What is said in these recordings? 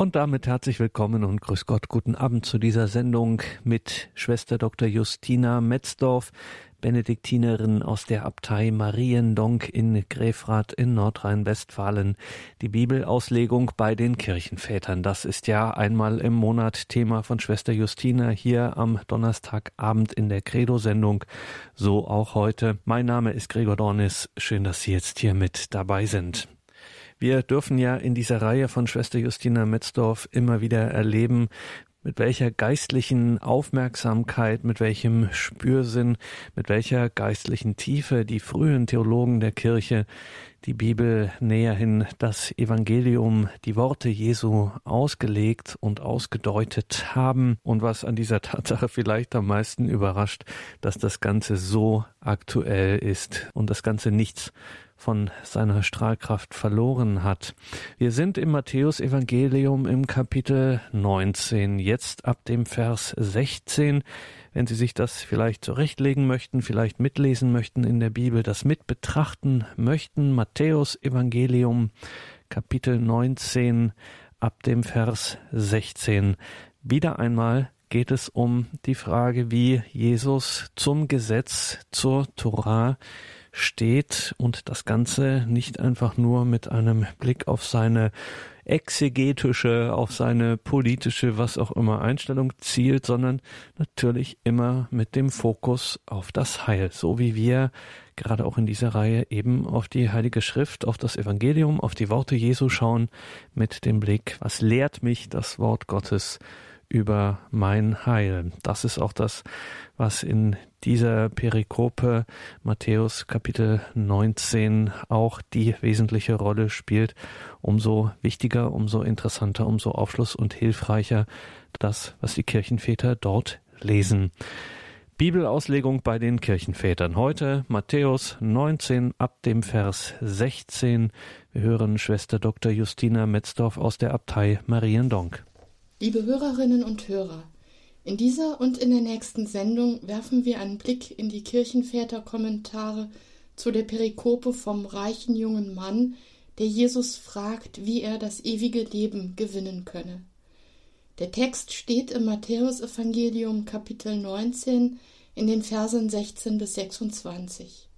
Und damit herzlich willkommen und grüß Gott, guten Abend zu dieser Sendung mit Schwester Dr. Justina Metzdorf, Benediktinerin aus der Abtei Mariendonk in Grefrath in Nordrhein-Westfalen. Die Bibelauslegung bei den Kirchenvätern. Das ist ja einmal im Monat Thema von Schwester Justina hier am Donnerstagabend in der Credo-Sendung. So auch heute. Mein Name ist Gregor Dornis. Schön, dass Sie jetzt hier mit dabei sind. Wir dürfen ja in dieser Reihe von Schwester Justina Metzdorf immer wieder erleben, mit welcher geistlichen Aufmerksamkeit, mit welchem Spürsinn, mit welcher geistlichen Tiefe die frühen Theologen der Kirche die Bibel näherhin das Evangelium, die Worte Jesu ausgelegt und ausgedeutet haben. Und was an dieser Tatsache vielleicht am meisten überrascht, dass das Ganze so aktuell ist und das Ganze nichts von seiner Strahlkraft verloren hat. Wir sind im Matthäusevangelium im Kapitel 19, jetzt ab dem Vers 16. Wenn Sie sich das vielleicht zurechtlegen möchten, vielleicht mitlesen möchten in der Bibel, das mit betrachten möchten, Matthäus Evangelium Kapitel 19 ab dem Vers 16. Wieder einmal geht es um die Frage, wie Jesus zum Gesetz, zur Torah steht und das Ganze nicht einfach nur mit einem Blick auf seine exegetische, auf seine politische, was auch immer Einstellung zielt, sondern natürlich immer mit dem Fokus auf das Heil, so wie wir gerade auch in dieser Reihe eben auf die Heilige Schrift, auf das Evangelium, auf die Worte Jesu schauen, mit dem Blick, was lehrt mich das Wort Gottes über mein Heil. Das ist auch das, was in dieser Perikope Matthäus Kapitel 19 auch die wesentliche Rolle spielt. Umso wichtiger, umso interessanter, umso aufschluss- und hilfreicher das, was die Kirchenväter dort lesen. Bibelauslegung bei den Kirchenvätern. Heute Matthäus 19 ab dem Vers 16. Wir hören Schwester Dr. Justina Metzdorf aus der Abtei Mariendonk. Liebe Hörerinnen und Hörer, in dieser und in der nächsten Sendung werfen wir einen Blick in die Kirchenväterkommentare zu der Perikope vom reichen jungen Mann, der Jesus fragt, wie er das ewige Leben gewinnen könne. Der Text steht im Matthäusevangelium Kapitel 19 in den Versen 16 bis 26.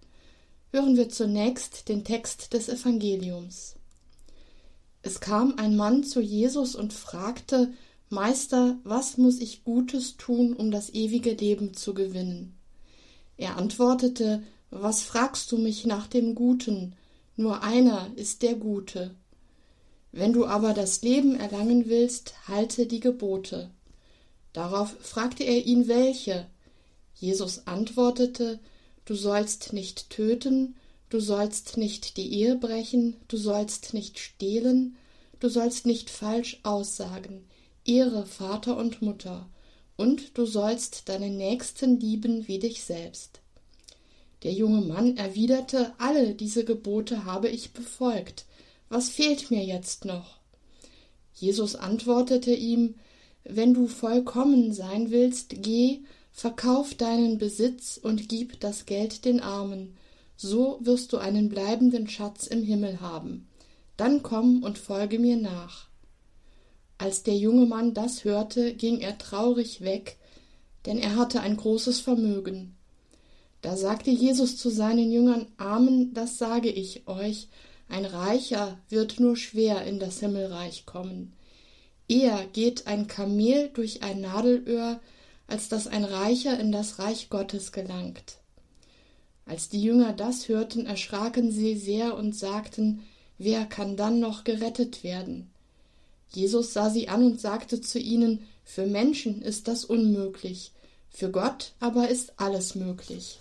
Hören wir zunächst den Text des Evangeliums. Es kam ein Mann zu Jesus und fragte, Meister, was muss ich Gutes tun, um das ewige Leben zu gewinnen? Er antwortete, Was fragst du mich nach dem Guten? Nur einer ist der Gute. Wenn du aber das Leben erlangen willst, halte die Gebote. Darauf fragte er ihn welche. Jesus antwortete, Du sollst nicht töten, du sollst nicht die Ehe brechen, du sollst nicht stehlen, du sollst nicht falsch aussagen, Ehre Vater und Mutter, und du sollst deinen Nächsten lieben wie dich selbst. Der junge Mann erwiderte, alle diese Gebote habe ich befolgt, was fehlt mir jetzt noch? Jesus antwortete ihm, wenn du vollkommen sein willst, geh, verkauf deinen Besitz und gib das Geld den Armen, so wirst du einen bleibenden Schatz im Himmel haben. Dann komm und folge mir nach. Als der junge Mann das hörte, ging er traurig weg, denn er hatte ein großes Vermögen. Da sagte Jesus zu seinen Jüngern, Amen, das sage ich euch, ein Reicher wird nur schwer in das Himmelreich kommen. Eher geht ein Kamel durch ein Nadelöhr, als dass ein Reicher in das Reich Gottes gelangt. Als die Jünger das hörten, erschraken sie sehr und sagten, wer kann dann noch gerettet werden? Jesus sah sie an und sagte zu ihnen, für Menschen ist das unmöglich, für Gott aber ist alles möglich.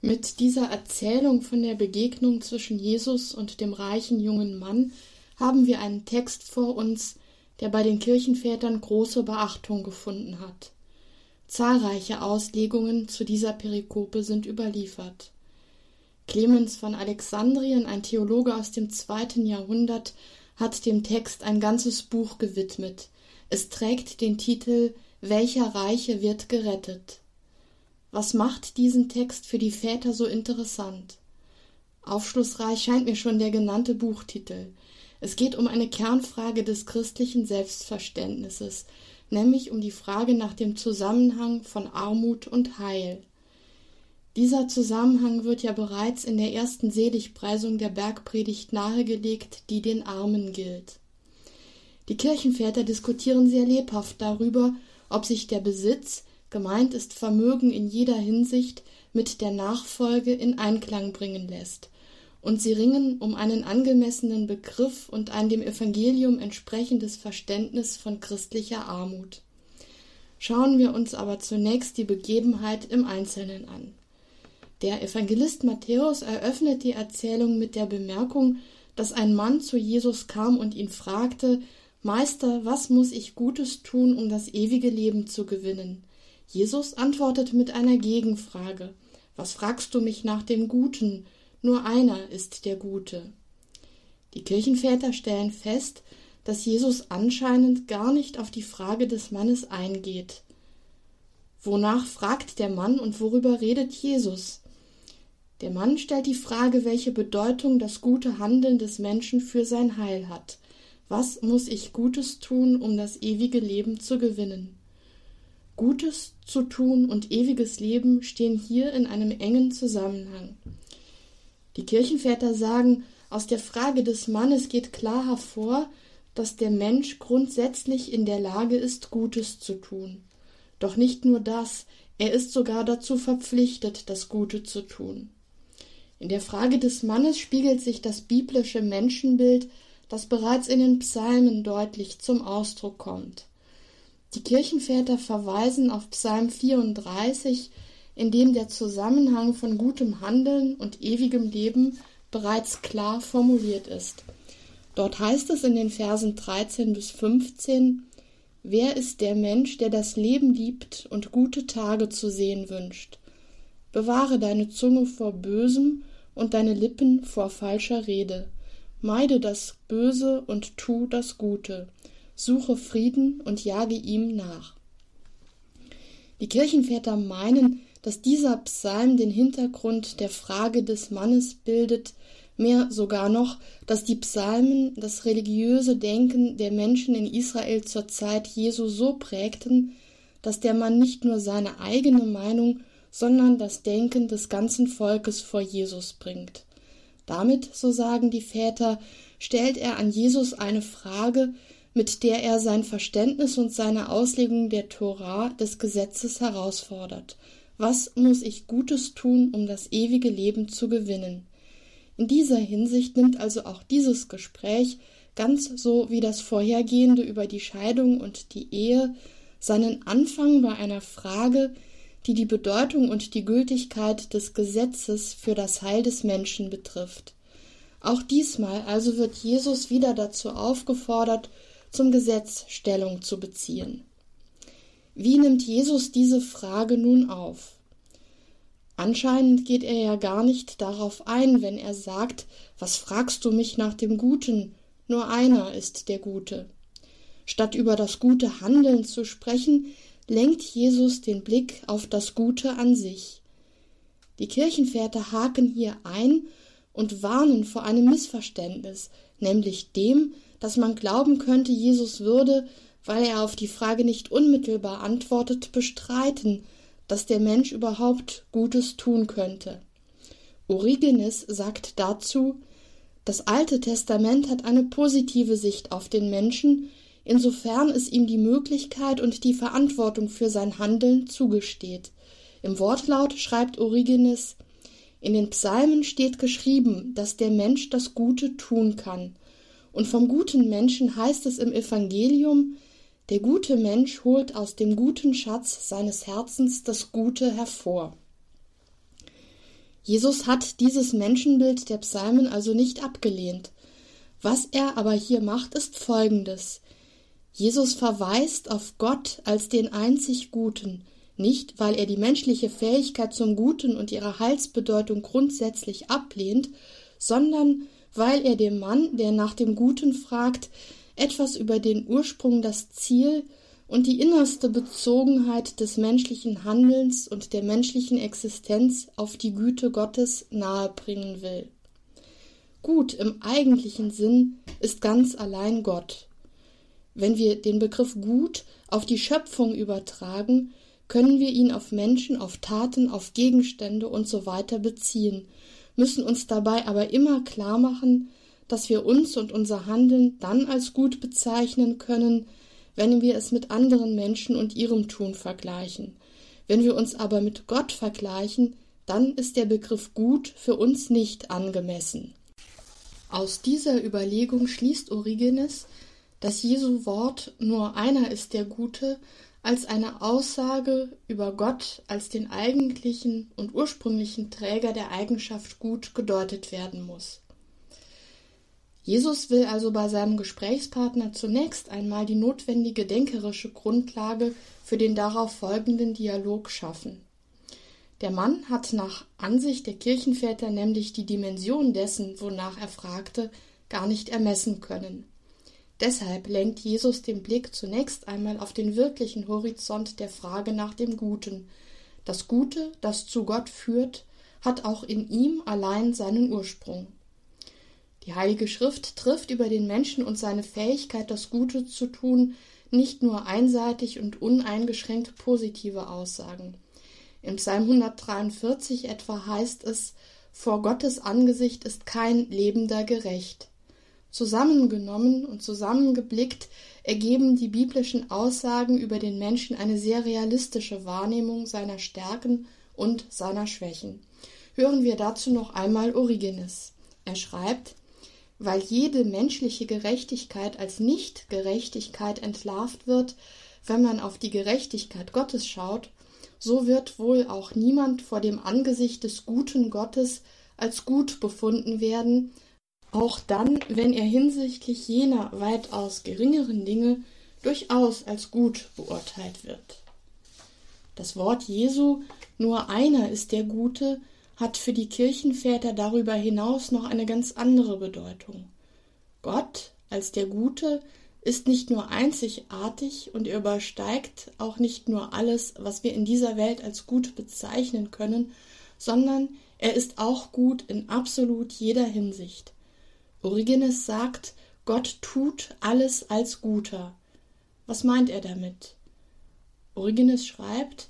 Mit dieser Erzählung von der Begegnung zwischen Jesus und dem reichen jungen Mann haben wir einen Text vor uns, der bei den Kirchenvätern große Beachtung gefunden hat. Zahlreiche Auslegungen zu dieser Perikope sind überliefert. Clemens von Alexandrien, ein Theologe aus dem zweiten Jahrhundert, hat dem Text ein ganzes Buch gewidmet. Es trägt den Titel Welcher Reiche wird gerettet? Was macht diesen Text für die Väter so interessant? Aufschlussreich scheint mir schon der genannte Buchtitel. Es geht um eine Kernfrage des christlichen Selbstverständnisses, nämlich um die Frage nach dem Zusammenhang von Armut und Heil. Dieser Zusammenhang wird ja bereits in der ersten Seligpreisung der Bergpredigt nahegelegt, die den Armen gilt. Die Kirchenväter diskutieren sehr lebhaft darüber, ob sich der Besitz, gemeint ist Vermögen in jeder Hinsicht, mit der Nachfolge in Einklang bringen lässt und sie ringen um einen angemessenen Begriff und ein dem Evangelium entsprechendes Verständnis von christlicher Armut. Schauen wir uns aber zunächst die Begebenheit im Einzelnen an. Der Evangelist Matthäus eröffnet die Erzählung mit der Bemerkung, dass ein Mann zu Jesus kam und ihn fragte, Meister, was muss ich Gutes tun, um das ewige Leben zu gewinnen? Jesus antwortet mit einer Gegenfrage. Was fragst du mich nach dem Guten? Nur einer ist der Gute. Die Kirchenväter stellen fest, dass Jesus anscheinend gar nicht auf die Frage des Mannes eingeht. Wonach fragt der Mann und worüber redet Jesus? Der Mann stellt die Frage, welche Bedeutung das gute Handeln des Menschen für sein Heil hat. Was muss ich Gutes tun, um das ewige Leben zu gewinnen? Gutes zu tun und ewiges Leben stehen hier in einem engen Zusammenhang. Die Kirchenväter sagen, aus der Frage des Mannes geht klar hervor, dass der Mensch grundsätzlich in der Lage ist, Gutes zu tun. Doch nicht nur das, er ist sogar dazu verpflichtet, das Gute zu tun. In der Frage des Mannes spiegelt sich das biblische Menschenbild, das bereits in den Psalmen deutlich zum Ausdruck kommt. Die Kirchenväter verweisen auf Psalm 34, in dem der Zusammenhang von gutem Handeln und ewigem Leben bereits klar formuliert ist. Dort heißt es in den Versen 13 bis 15, Wer ist der Mensch, der das Leben liebt und gute Tage zu sehen wünscht? Bewahre deine Zunge vor Bösem und deine Lippen vor falscher Rede. Meide das Böse und tu das Gute. Suche Frieden und jage ihm nach. Die Kirchenväter meinen, dass dieser Psalm den Hintergrund der Frage des Mannes bildet, mehr sogar noch, dass die Psalmen das religiöse Denken der Menschen in Israel zur Zeit Jesu so prägten, dass der Mann nicht nur seine eigene Meinung, sondern das Denken des ganzen Volkes vor Jesus bringt. Damit, so sagen die Väter, stellt er an Jesus eine Frage, mit der er sein Verständnis und seine Auslegung der Torah des Gesetzes herausfordert was muss ich Gutes tun, um das ewige Leben zu gewinnen? In dieser Hinsicht nimmt also auch dieses Gespräch, ganz so wie das vorhergehende über die Scheidung und die Ehe, seinen Anfang bei einer Frage, die die Bedeutung und die Gültigkeit des Gesetzes für das Heil des Menschen betrifft. Auch diesmal also wird Jesus wieder dazu aufgefordert, zum Gesetz Stellung zu beziehen. Wie nimmt Jesus diese Frage nun auf? Anscheinend geht er ja gar nicht darauf ein, wenn er sagt, was fragst du mich nach dem Guten? Nur einer ist der Gute. Statt über das gute Handeln zu sprechen, lenkt Jesus den Blick auf das Gute an sich. Die Kirchenväter haken hier ein und warnen vor einem Missverständnis, nämlich dem, dass man glauben könnte, Jesus würde, weil er auf die Frage nicht unmittelbar antwortet, bestreiten, dass der Mensch überhaupt Gutes tun könnte. Origenes sagt dazu, das Alte Testament hat eine positive Sicht auf den Menschen, insofern es ihm die Möglichkeit und die Verantwortung für sein Handeln zugesteht. Im Wortlaut schreibt Origenes In den Psalmen steht geschrieben, dass der Mensch das Gute tun kann. Und vom guten Menschen heißt es im Evangelium, der gute Mensch holt aus dem guten Schatz seines Herzens das Gute hervor. Jesus hat dieses Menschenbild der Psalmen also nicht abgelehnt. Was er aber hier macht, ist Folgendes. Jesus verweist auf Gott als den einzig Guten, nicht weil er die menschliche Fähigkeit zum Guten und ihre Heilsbedeutung grundsätzlich ablehnt, sondern weil er dem Mann, der nach dem Guten fragt, etwas über den Ursprung, das Ziel und die innerste Bezogenheit des menschlichen Handelns und der menschlichen Existenz auf die Güte Gottes nahebringen will. Gut im eigentlichen Sinn ist ganz allein Gott. Wenn wir den Begriff gut auf die Schöpfung übertragen, können wir ihn auf Menschen, auf Taten, auf Gegenstände und so beziehen, müssen uns dabei aber immer klar machen, dass wir uns und unser Handeln dann als gut bezeichnen können, wenn wir es mit anderen Menschen und ihrem Tun vergleichen. Wenn wir uns aber mit Gott vergleichen, dann ist der Begriff gut für uns nicht angemessen. Aus dieser Überlegung schließt Origenes, dass Jesu Wort nur einer ist der Gute, als eine Aussage über Gott als den eigentlichen und ursprünglichen Träger der Eigenschaft gut gedeutet werden muss. Jesus will also bei seinem Gesprächspartner zunächst einmal die notwendige denkerische Grundlage für den darauf folgenden Dialog schaffen. Der Mann hat nach Ansicht der Kirchenväter nämlich die Dimension dessen, wonach er fragte, gar nicht ermessen können. Deshalb lenkt Jesus den Blick zunächst einmal auf den wirklichen Horizont der Frage nach dem Guten. Das Gute, das zu Gott führt, hat auch in ihm allein seinen Ursprung. Die Heilige Schrift trifft über den Menschen und seine Fähigkeit, das Gute zu tun, nicht nur einseitig und uneingeschränkt positive Aussagen. Im Psalm 143 etwa heißt es, vor Gottes Angesicht ist kein Lebender gerecht. Zusammengenommen und zusammengeblickt ergeben die biblischen Aussagen über den Menschen eine sehr realistische Wahrnehmung seiner Stärken und seiner Schwächen. Hören wir dazu noch einmal Origenes. Er schreibt, weil jede menschliche Gerechtigkeit als Nichtgerechtigkeit entlarvt wird, wenn man auf die Gerechtigkeit Gottes schaut, so wird wohl auch niemand vor dem Angesicht des guten Gottes als gut befunden werden, auch dann, wenn er hinsichtlich jener weitaus geringeren Dinge durchaus als gut beurteilt wird. Das Wort Jesu, nur einer ist der Gute, hat für die Kirchenväter darüber hinaus noch eine ganz andere Bedeutung. Gott als der Gute ist nicht nur einzigartig und er übersteigt auch nicht nur alles, was wir in dieser Welt als gut bezeichnen können, sondern er ist auch gut in absolut jeder Hinsicht. Origenes sagt, Gott tut alles als Guter. Was meint er damit? Origenes schreibt,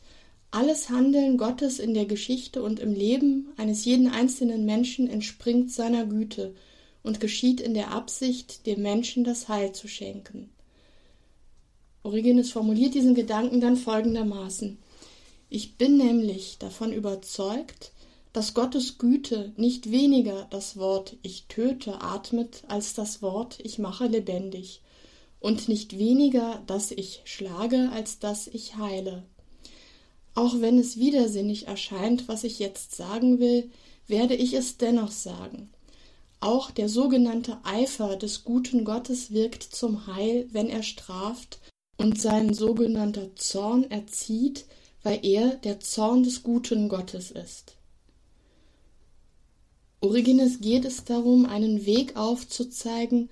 alles Handeln Gottes in der Geschichte und im Leben eines jeden einzelnen Menschen entspringt seiner Güte und geschieht in der Absicht, dem Menschen das Heil zu schenken. Origenes formuliert diesen Gedanken dann folgendermaßen Ich bin nämlich davon überzeugt, dass Gottes Güte nicht weniger das Wort Ich töte atmet als das Wort Ich mache lebendig, und nicht weniger dass Ich schlage als dass Ich heile. Auch wenn es widersinnig erscheint, was ich jetzt sagen will, werde ich es dennoch sagen. Auch der sogenannte Eifer des guten Gottes wirkt zum Heil, wenn er straft, und sein sogenannter Zorn erzieht, weil er der Zorn des guten Gottes ist. Origenes geht es darum, einen Weg aufzuzeigen,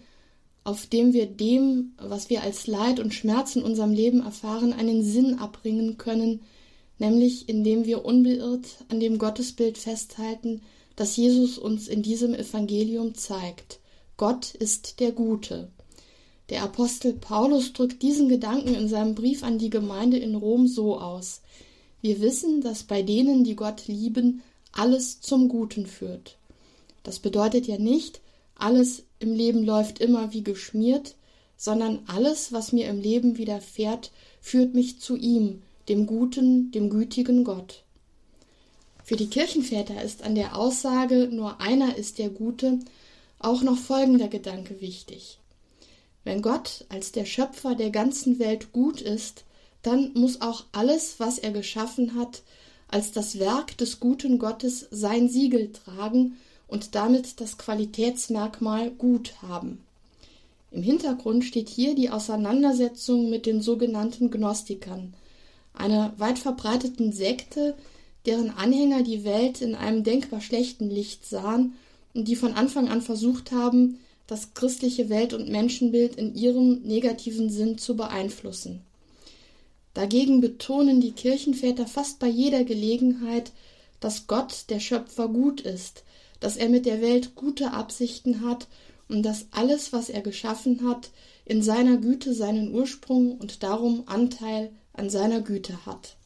auf dem wir dem, was wir als Leid und Schmerz in unserem Leben erfahren, einen Sinn abbringen können, nämlich indem wir unbeirrt an dem Gottesbild festhalten, das Jesus uns in diesem Evangelium zeigt. Gott ist der Gute. Der Apostel Paulus drückt diesen Gedanken in seinem Brief an die Gemeinde in Rom so aus. Wir wissen, dass bei denen, die Gott lieben, alles zum Guten führt. Das bedeutet ja nicht, alles im Leben läuft immer wie geschmiert, sondern alles, was mir im Leben widerfährt, führt mich zu ihm, dem guten, dem gütigen Gott. Für die Kirchenväter ist an der Aussage nur einer ist der Gute auch noch folgender Gedanke wichtig. Wenn Gott als der Schöpfer der ganzen Welt gut ist, dann muss auch alles, was er geschaffen hat, als das Werk des guten Gottes sein Siegel tragen und damit das Qualitätsmerkmal gut haben. Im Hintergrund steht hier die Auseinandersetzung mit den sogenannten Gnostikern, einer weit verbreiteten Sekte, deren Anhänger die Welt in einem denkbar schlechten Licht sahen und die von Anfang an versucht haben, das christliche Welt- und Menschenbild in ihrem negativen Sinn zu beeinflussen. Dagegen betonen die Kirchenväter fast bei jeder Gelegenheit, dass Gott, der Schöpfer, gut ist, dass er mit der Welt gute Absichten hat und dass alles, was er geschaffen hat, in seiner Güte seinen Ursprung und darum Anteil an seiner Güte hat.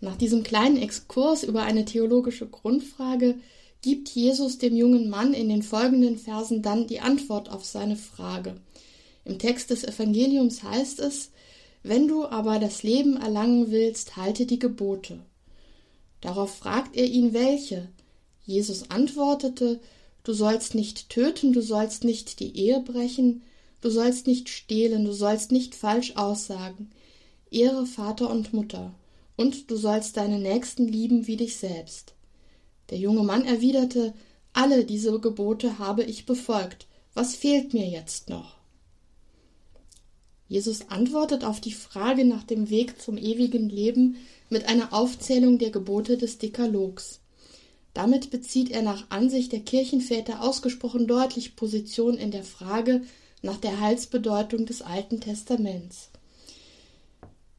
Nach diesem kleinen Exkurs über eine theologische Grundfrage gibt Jesus dem jungen Mann in den folgenden Versen dann die Antwort auf seine Frage. Im Text des Evangeliums heißt es, wenn du aber das Leben erlangen willst, halte die Gebote. Darauf fragt er ihn, welche. Jesus antwortete, du sollst nicht töten, du sollst nicht die Ehe brechen, du sollst nicht stehlen, du sollst nicht falsch aussagen, ehre Vater und Mutter und du sollst deine Nächsten lieben wie dich selbst. Der junge Mann erwiderte, alle diese Gebote habe ich befolgt, was fehlt mir jetzt noch? Jesus antwortet auf die Frage nach dem Weg zum ewigen Leben mit einer Aufzählung der Gebote des Dekalogs. Damit bezieht er nach Ansicht der Kirchenväter ausgesprochen deutlich Position in der Frage nach der Heilsbedeutung des Alten Testaments.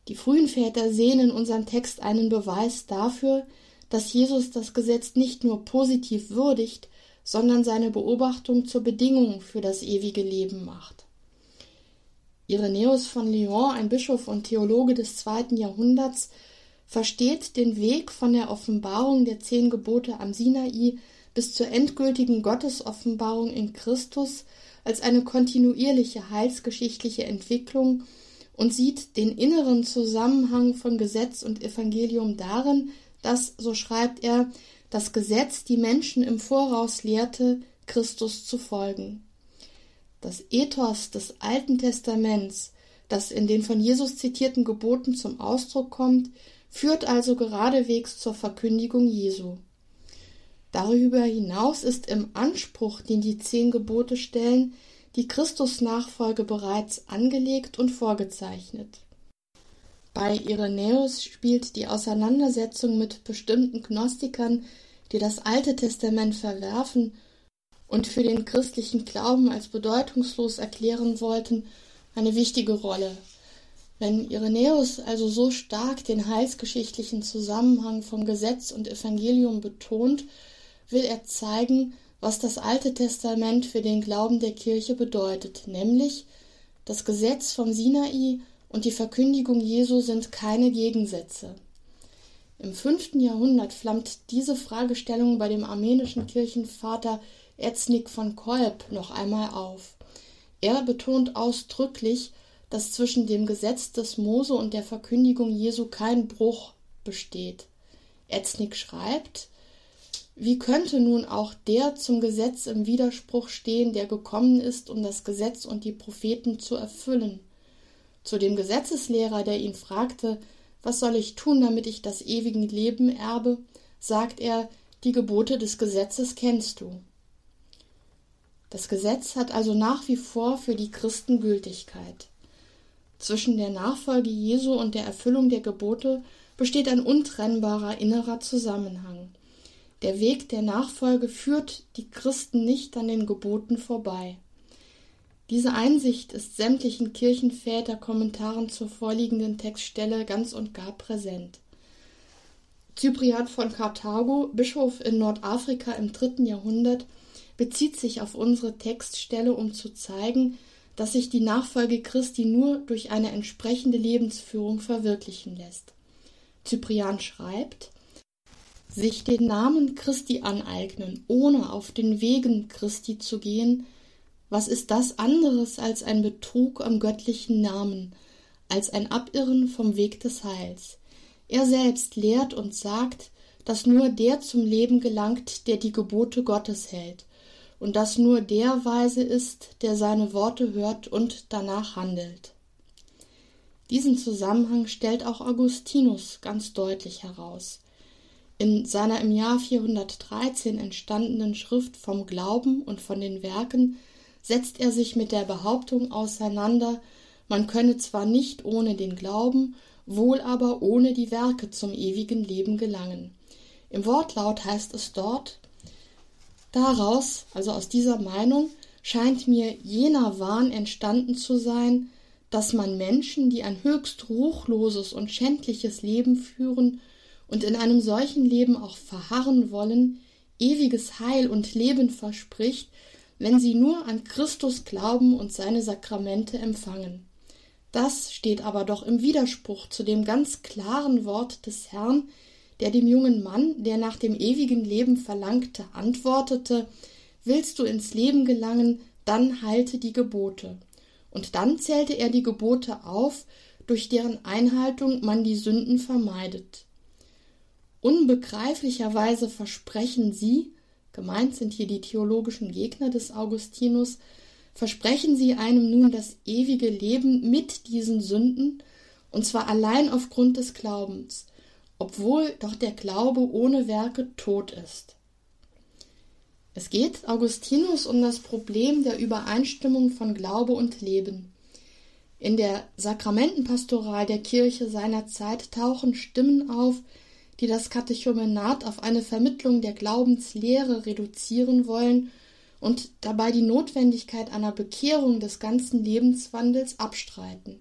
Die frühen Väter sehen in unserem Text einen Beweis dafür, dass Jesus das Gesetz nicht nur positiv würdigt, sondern seine Beobachtung zur Bedingung für das ewige Leben macht. Irenäus von Lyon, ein Bischof und Theologe des zweiten Jahrhunderts, versteht den Weg von der Offenbarung der zehn Gebote am Sinai bis zur endgültigen Gottesoffenbarung in Christus als eine kontinuierliche heilsgeschichtliche Entwicklung und sieht den inneren Zusammenhang von Gesetz und Evangelium darin, dass, so schreibt er, das Gesetz die Menschen im Voraus lehrte, Christus zu folgen. Das Ethos des Alten Testaments, das in den von Jesus zitierten Geboten zum Ausdruck kommt, führt also geradewegs zur Verkündigung Jesu. Darüber hinaus ist im Anspruch, den die zehn Gebote stellen, die Christusnachfolge bereits angelegt und vorgezeichnet. Bei Irenäus spielt die Auseinandersetzung mit bestimmten Gnostikern, die das Alte Testament verwerfen und für den christlichen Glauben als bedeutungslos erklären wollten, eine wichtige Rolle. Wenn Irenäus also so stark den heilsgeschichtlichen Zusammenhang von Gesetz und Evangelium betont, will er zeigen, was das Alte Testament für den Glauben der Kirche bedeutet, nämlich das Gesetz vom Sinai und die Verkündigung Jesu sind keine Gegensätze. Im fünften Jahrhundert flammt diese Fragestellung bei dem armenischen Kirchenvater Erznik von Kolb noch einmal auf. Er betont ausdrücklich, dass zwischen dem Gesetz des Mose und der Verkündigung Jesu kein Bruch besteht. Erznik schreibt, wie könnte nun auch der zum Gesetz im Widerspruch stehen, der gekommen ist, um das Gesetz und die Propheten zu erfüllen? Zu dem Gesetzeslehrer, der ihn fragte, was soll ich tun, damit ich das ewige Leben erbe, sagt er, die Gebote des Gesetzes kennst du. Das Gesetz hat also nach wie vor für die Christen Gültigkeit. Zwischen der Nachfolge Jesu und der Erfüllung der Gebote besteht ein untrennbarer innerer Zusammenhang. Der Weg der Nachfolge führt die Christen nicht an den Geboten vorbei. Diese Einsicht ist sämtlichen Kirchenväter-Kommentaren zur vorliegenden Textstelle ganz und gar präsent. Cyprian von Karthago, Bischof in Nordafrika im dritten Jahrhundert, bezieht sich auf unsere Textstelle, um zu zeigen, dass sich die Nachfolge Christi nur durch eine entsprechende Lebensführung verwirklichen lässt. Cyprian schreibt, sich den Namen Christi aneignen, ohne auf den Wegen Christi zu gehen, was ist das anderes als ein Betrug am göttlichen Namen, als ein Abirren vom Weg des Heils? Er selbst lehrt und sagt, dass nur der zum Leben gelangt, der die Gebote Gottes hält, und dass nur der weise ist, der seine Worte hört und danach handelt. Diesen Zusammenhang stellt auch Augustinus ganz deutlich heraus. In seiner im Jahr 413 entstandenen Schrift vom Glauben und von den Werken setzt er sich mit der Behauptung auseinander, man könne zwar nicht ohne den Glauben, wohl aber ohne die Werke zum ewigen Leben gelangen. Im Wortlaut heißt es dort Daraus, also aus dieser Meinung, scheint mir jener Wahn entstanden zu sein, dass man Menschen, die ein höchst ruchloses und schändliches Leben führen, und in einem solchen Leben auch verharren wollen, ewiges Heil und Leben verspricht, wenn sie nur an Christus glauben und seine Sakramente empfangen. Das steht aber doch im Widerspruch zu dem ganz klaren Wort des Herrn, der dem jungen Mann, der nach dem ewigen Leben verlangte, antwortete Willst du ins Leben gelangen, dann halte die Gebote. Und dann zählte er die Gebote auf, durch deren Einhaltung man die Sünden vermeidet. Unbegreiflicherweise versprechen sie, gemeint sind hier die theologischen Gegner des Augustinus, versprechen sie einem nun das ewige Leben mit diesen Sünden, und zwar allein aufgrund des Glaubens, obwohl doch der Glaube ohne Werke tot ist. Es geht Augustinus um das Problem der Übereinstimmung von Glaube und Leben. In der Sakramentenpastoral der Kirche seiner Zeit tauchen Stimmen auf, die das Katechumenat auf eine Vermittlung der Glaubenslehre reduzieren wollen und dabei die Notwendigkeit einer Bekehrung des ganzen Lebenswandels abstreiten.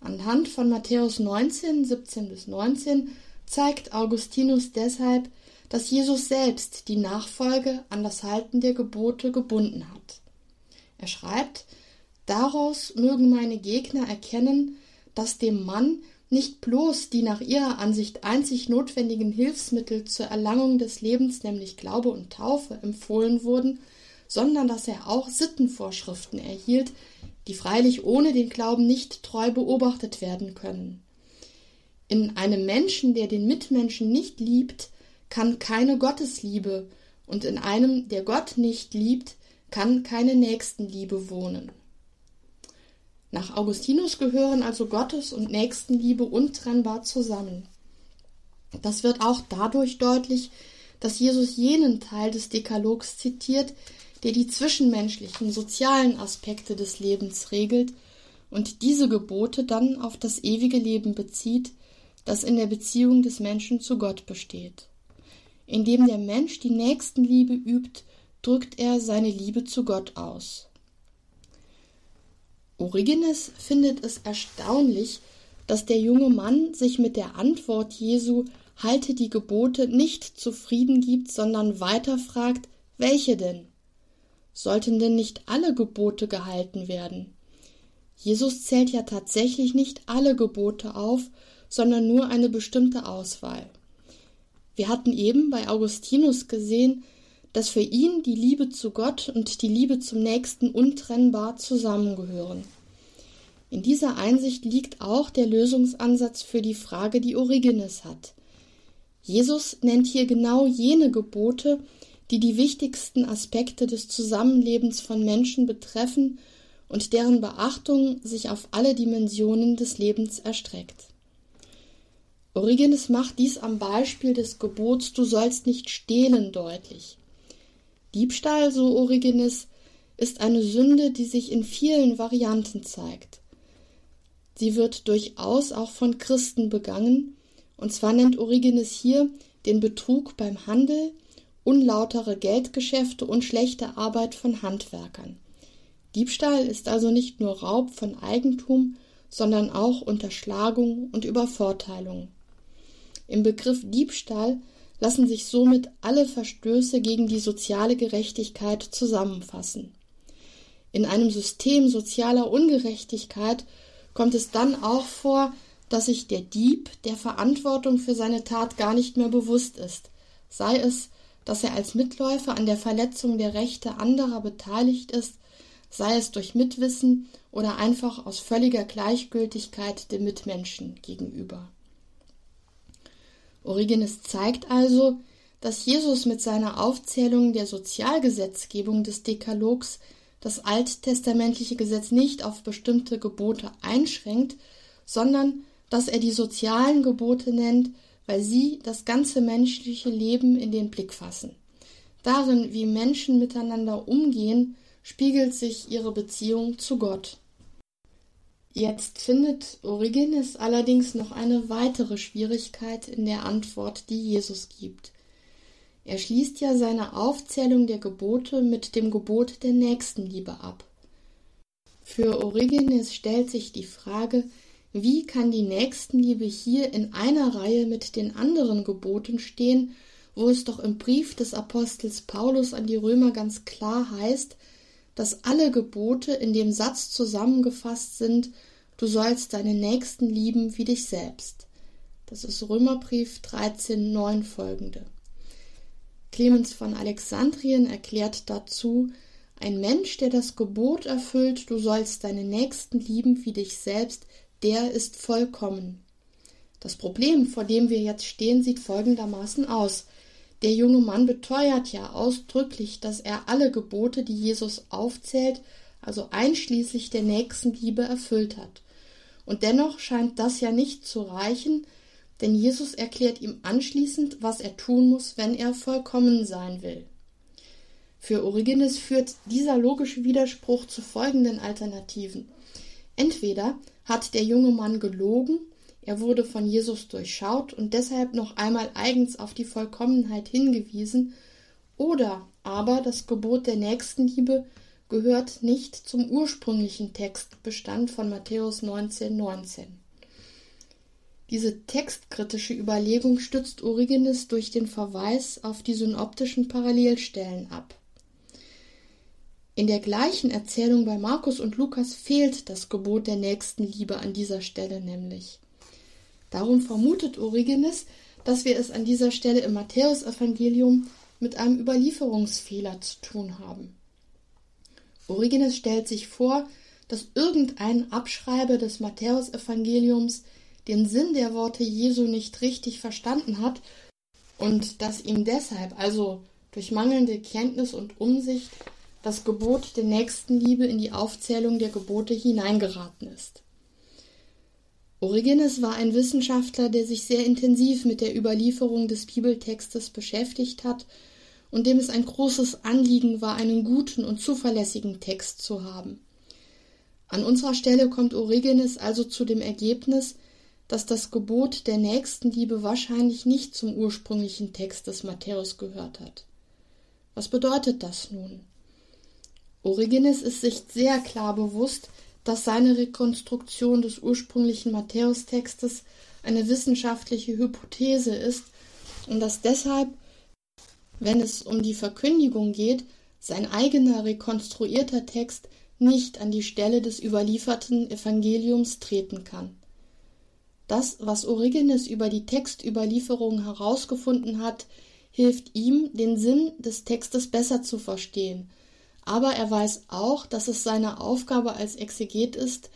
Anhand von Matthäus 19, 17 bis 19 zeigt Augustinus deshalb, dass Jesus selbst die Nachfolge an das Halten der Gebote gebunden hat. Er schreibt, Daraus mögen meine Gegner erkennen, dass dem Mann nicht bloß die nach ihrer Ansicht einzig notwendigen Hilfsmittel zur Erlangung des Lebens, nämlich Glaube und Taufe, empfohlen wurden, sondern dass er auch Sittenvorschriften erhielt, die freilich ohne den Glauben nicht treu beobachtet werden können. In einem Menschen, der den Mitmenschen nicht liebt, kann keine Gottesliebe, und in einem, der Gott nicht liebt, kann keine Nächstenliebe wohnen. Nach Augustinus gehören also Gottes und Nächstenliebe untrennbar zusammen. Das wird auch dadurch deutlich, dass Jesus jenen Teil des Dekalogs zitiert, der die zwischenmenschlichen, sozialen Aspekte des Lebens regelt und diese Gebote dann auf das ewige Leben bezieht, das in der Beziehung des Menschen zu Gott besteht. Indem der Mensch die Nächstenliebe übt, drückt er seine Liebe zu Gott aus. Origenes findet es erstaunlich, dass der junge Mann sich mit der Antwort Jesu halte die Gebote nicht zufrieden gibt, sondern weiter fragt, welche denn? Sollten denn nicht alle Gebote gehalten werden? Jesus zählt ja tatsächlich nicht alle Gebote auf, sondern nur eine bestimmte Auswahl. Wir hatten eben bei Augustinus gesehen, dass für ihn die Liebe zu Gott und die Liebe zum Nächsten untrennbar zusammengehören. In dieser Einsicht liegt auch der Lösungsansatz für die Frage, die Origenes hat. Jesus nennt hier genau jene Gebote, die die wichtigsten Aspekte des Zusammenlebens von Menschen betreffen und deren Beachtung sich auf alle Dimensionen des Lebens erstreckt. Origenes macht dies am Beispiel des Gebots Du sollst nicht stehlen deutlich. Diebstahl, so Origenes, ist eine Sünde, die sich in vielen Varianten zeigt. Sie wird durchaus auch von Christen begangen, und zwar nennt Origenes hier den Betrug beim Handel, unlautere Geldgeschäfte und schlechte Arbeit von Handwerkern. Diebstahl ist also nicht nur Raub von Eigentum, sondern auch Unterschlagung und Übervorteilung. Im Begriff Diebstahl lassen sich somit alle Verstöße gegen die soziale Gerechtigkeit zusammenfassen. In einem System sozialer Ungerechtigkeit kommt es dann auch vor, dass sich der Dieb der Verantwortung für seine Tat gar nicht mehr bewusst ist, sei es, dass er als Mitläufer an der Verletzung der Rechte anderer beteiligt ist, sei es durch Mitwissen oder einfach aus völliger Gleichgültigkeit dem Mitmenschen gegenüber. Origenes zeigt also, dass Jesus mit seiner Aufzählung der Sozialgesetzgebung des Dekalogs das alttestamentliche Gesetz nicht auf bestimmte Gebote einschränkt, sondern dass er die sozialen Gebote nennt, weil sie das ganze menschliche Leben in den Blick fassen. Darin, wie Menschen miteinander umgehen, spiegelt sich ihre Beziehung zu Gott. Jetzt findet Origenes allerdings noch eine weitere Schwierigkeit in der Antwort, die Jesus gibt. Er schließt ja seine Aufzählung der Gebote mit dem Gebot der Nächstenliebe ab. Für Origenes stellt sich die Frage, wie kann die Nächstenliebe hier in einer Reihe mit den anderen Geboten stehen, wo es doch im Brief des Apostels Paulus an die Römer ganz klar heißt, dass alle Gebote in dem Satz zusammengefasst sind, du sollst deine Nächsten lieben wie dich selbst. Das ist Römerbrief 13, 9 folgende. Clemens von Alexandrien erklärt dazu, ein Mensch, der das Gebot erfüllt, du sollst deine Nächsten lieben wie dich selbst, der ist vollkommen. Das Problem, vor dem wir jetzt stehen, sieht folgendermaßen aus. Der junge Mann beteuert ja ausdrücklich, dass er alle Gebote, die Jesus aufzählt, also einschließlich der Nächstenliebe, erfüllt hat. Und dennoch scheint das ja nicht zu reichen, denn Jesus erklärt ihm anschließend, was er tun muss, wenn er vollkommen sein will. Für Origenes führt dieser logische Widerspruch zu folgenden Alternativen. Entweder hat der junge Mann gelogen, er wurde von Jesus durchschaut und deshalb noch einmal eigens auf die Vollkommenheit hingewiesen, oder aber das Gebot der Nächstenliebe gehört nicht zum ursprünglichen Textbestand von Matthäus 19,19. 19. Diese textkritische Überlegung stützt Origenes durch den Verweis auf die synoptischen Parallelstellen ab. In der gleichen Erzählung bei Markus und Lukas fehlt das Gebot der Nächstenliebe an dieser Stelle nämlich. Darum vermutet Origenes, dass wir es an dieser Stelle im Matthäusevangelium mit einem Überlieferungsfehler zu tun haben. Origenes stellt sich vor, dass irgendein Abschreiber des Matthäusevangeliums den Sinn der Worte Jesu nicht richtig verstanden hat und dass ihm deshalb, also durch mangelnde Kenntnis und Umsicht, das Gebot der Nächstenliebe in die Aufzählung der Gebote hineingeraten ist. Origenes war ein Wissenschaftler, der sich sehr intensiv mit der Überlieferung des Bibeltextes beschäftigt hat und dem es ein großes Anliegen war, einen guten und zuverlässigen Text zu haben. An unserer Stelle kommt Origenes also zu dem Ergebnis, dass das Gebot der Nächstenliebe wahrscheinlich nicht zum ursprünglichen Text des Matthäus gehört hat. Was bedeutet das nun? Origenes ist sich sehr klar bewusst, dass seine Rekonstruktion des ursprünglichen Matthäustextes eine wissenschaftliche Hypothese ist und dass deshalb, wenn es um die Verkündigung geht, sein eigener rekonstruierter Text nicht an die Stelle des überlieferten Evangeliums treten kann. Das, was Origenes über die Textüberlieferung herausgefunden hat, hilft ihm, den Sinn des Textes besser zu verstehen. Aber er weiß auch, dass es seine Aufgabe als Exeget ist,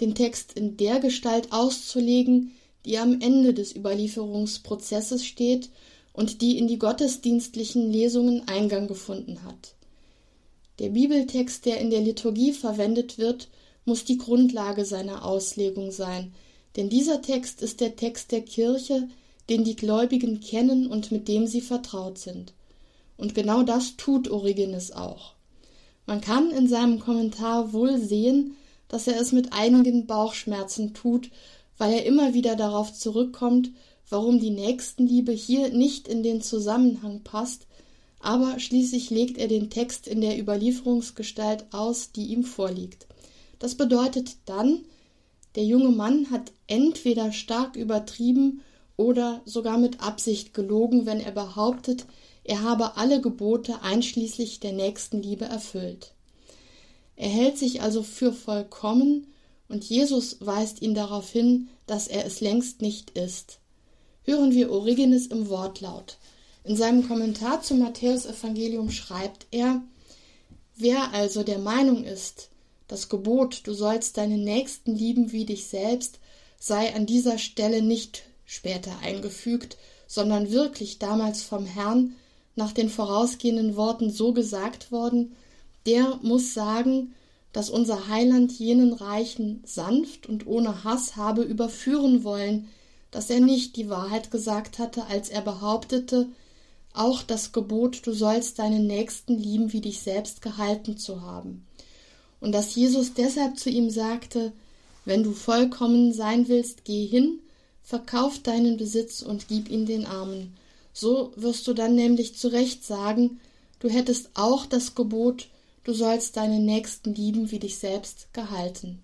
den Text in der Gestalt auszulegen, die am Ende des Überlieferungsprozesses steht und die in die gottesdienstlichen Lesungen Eingang gefunden hat. Der Bibeltext, der in der Liturgie verwendet wird, muss die Grundlage seiner Auslegung sein, denn dieser Text ist der Text der Kirche, den die Gläubigen kennen und mit dem sie vertraut sind. Und genau das tut Origenes auch. Man kann in seinem Kommentar wohl sehen, dass er es mit einigen Bauchschmerzen tut, weil er immer wieder darauf zurückkommt, warum die Nächstenliebe hier nicht in den Zusammenhang passt, aber schließlich legt er den Text in der Überlieferungsgestalt aus, die ihm vorliegt. Das bedeutet dann, der junge Mann hat entweder stark übertrieben oder sogar mit Absicht gelogen, wenn er behauptet, er habe alle Gebote einschließlich der Nächstenliebe erfüllt. Er hält sich also für vollkommen, und Jesus weist ihn darauf hin, dass er es längst nicht ist. Hören wir Origenes im Wortlaut. In seinem Kommentar zum Matthäusevangelium schreibt er, Wer also der Meinung ist, das Gebot, du sollst deinen Nächsten lieben wie dich selbst, sei an dieser Stelle nicht später eingefügt, sondern wirklich damals vom Herrn nach den vorausgehenden Worten so gesagt worden, der muss sagen, dass unser Heiland jenen Reichen sanft und ohne Hass habe überführen wollen, dass er nicht die Wahrheit gesagt hatte, als er behauptete, auch das Gebot, du sollst deinen Nächsten lieben wie dich selbst gehalten zu haben und dass Jesus deshalb zu ihm sagte, wenn du vollkommen sein willst, geh hin, verkauf deinen Besitz und gib ihn den Armen. So wirst du dann nämlich zu Recht sagen, du hättest auch das Gebot, du sollst deinen Nächsten lieben wie dich selbst gehalten.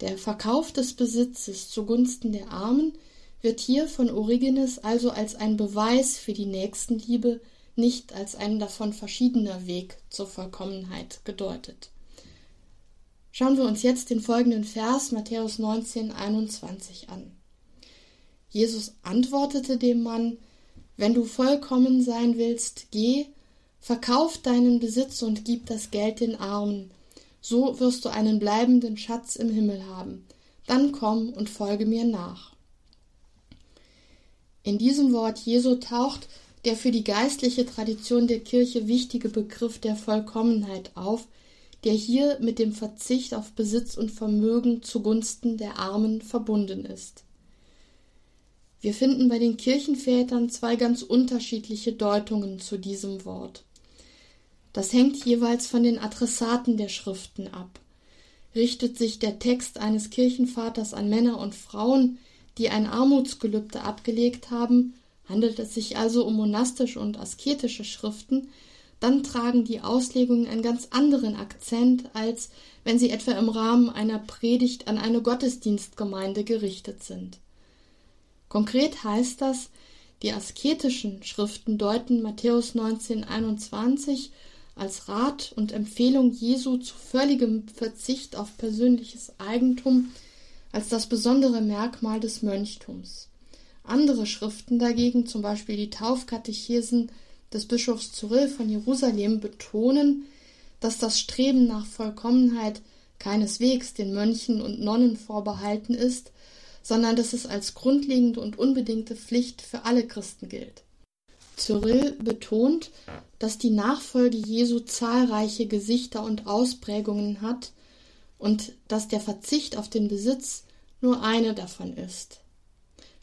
Der Verkauf des Besitzes zugunsten der Armen wird hier von Origenes also als ein Beweis für die Nächstenliebe, nicht als ein davon verschiedener Weg zur Vollkommenheit gedeutet. Schauen wir uns jetzt den folgenden Vers Matthäus 19, 21 an. Jesus antwortete dem Mann, Wenn du vollkommen sein willst, geh, verkauf deinen Besitz und gib das Geld den Armen, so wirst du einen bleibenden Schatz im Himmel haben. Dann komm und folge mir nach. In diesem Wort Jesu taucht der für die geistliche Tradition der Kirche wichtige Begriff der Vollkommenheit auf, der hier mit dem Verzicht auf Besitz und Vermögen zugunsten der Armen verbunden ist. Wir finden bei den Kirchenvätern zwei ganz unterschiedliche Deutungen zu diesem Wort. Das hängt jeweils von den Adressaten der Schriften ab. Richtet sich der Text eines Kirchenvaters an Männer und Frauen, die ein Armutsgelübde abgelegt haben, handelt es sich also um monastische und asketische Schriften, dann tragen die Auslegungen einen ganz anderen Akzent, als wenn sie etwa im Rahmen einer Predigt an eine Gottesdienstgemeinde gerichtet sind. Konkret heißt das, die asketischen Schriften deuten Matthäus 19,21 als Rat und Empfehlung Jesu zu völligem Verzicht auf persönliches Eigentum als das besondere Merkmal des Mönchtums. Andere Schriften dagegen, zum Beispiel die Taufkatechesen des Bischofs Cyril von Jerusalem, betonen, dass das Streben nach Vollkommenheit keineswegs den Mönchen und Nonnen vorbehalten ist, sondern dass es als grundlegende und unbedingte Pflicht für alle Christen gilt. Cyril betont, dass die Nachfolge Jesu zahlreiche Gesichter und Ausprägungen hat und dass der Verzicht auf den Besitz nur eine davon ist.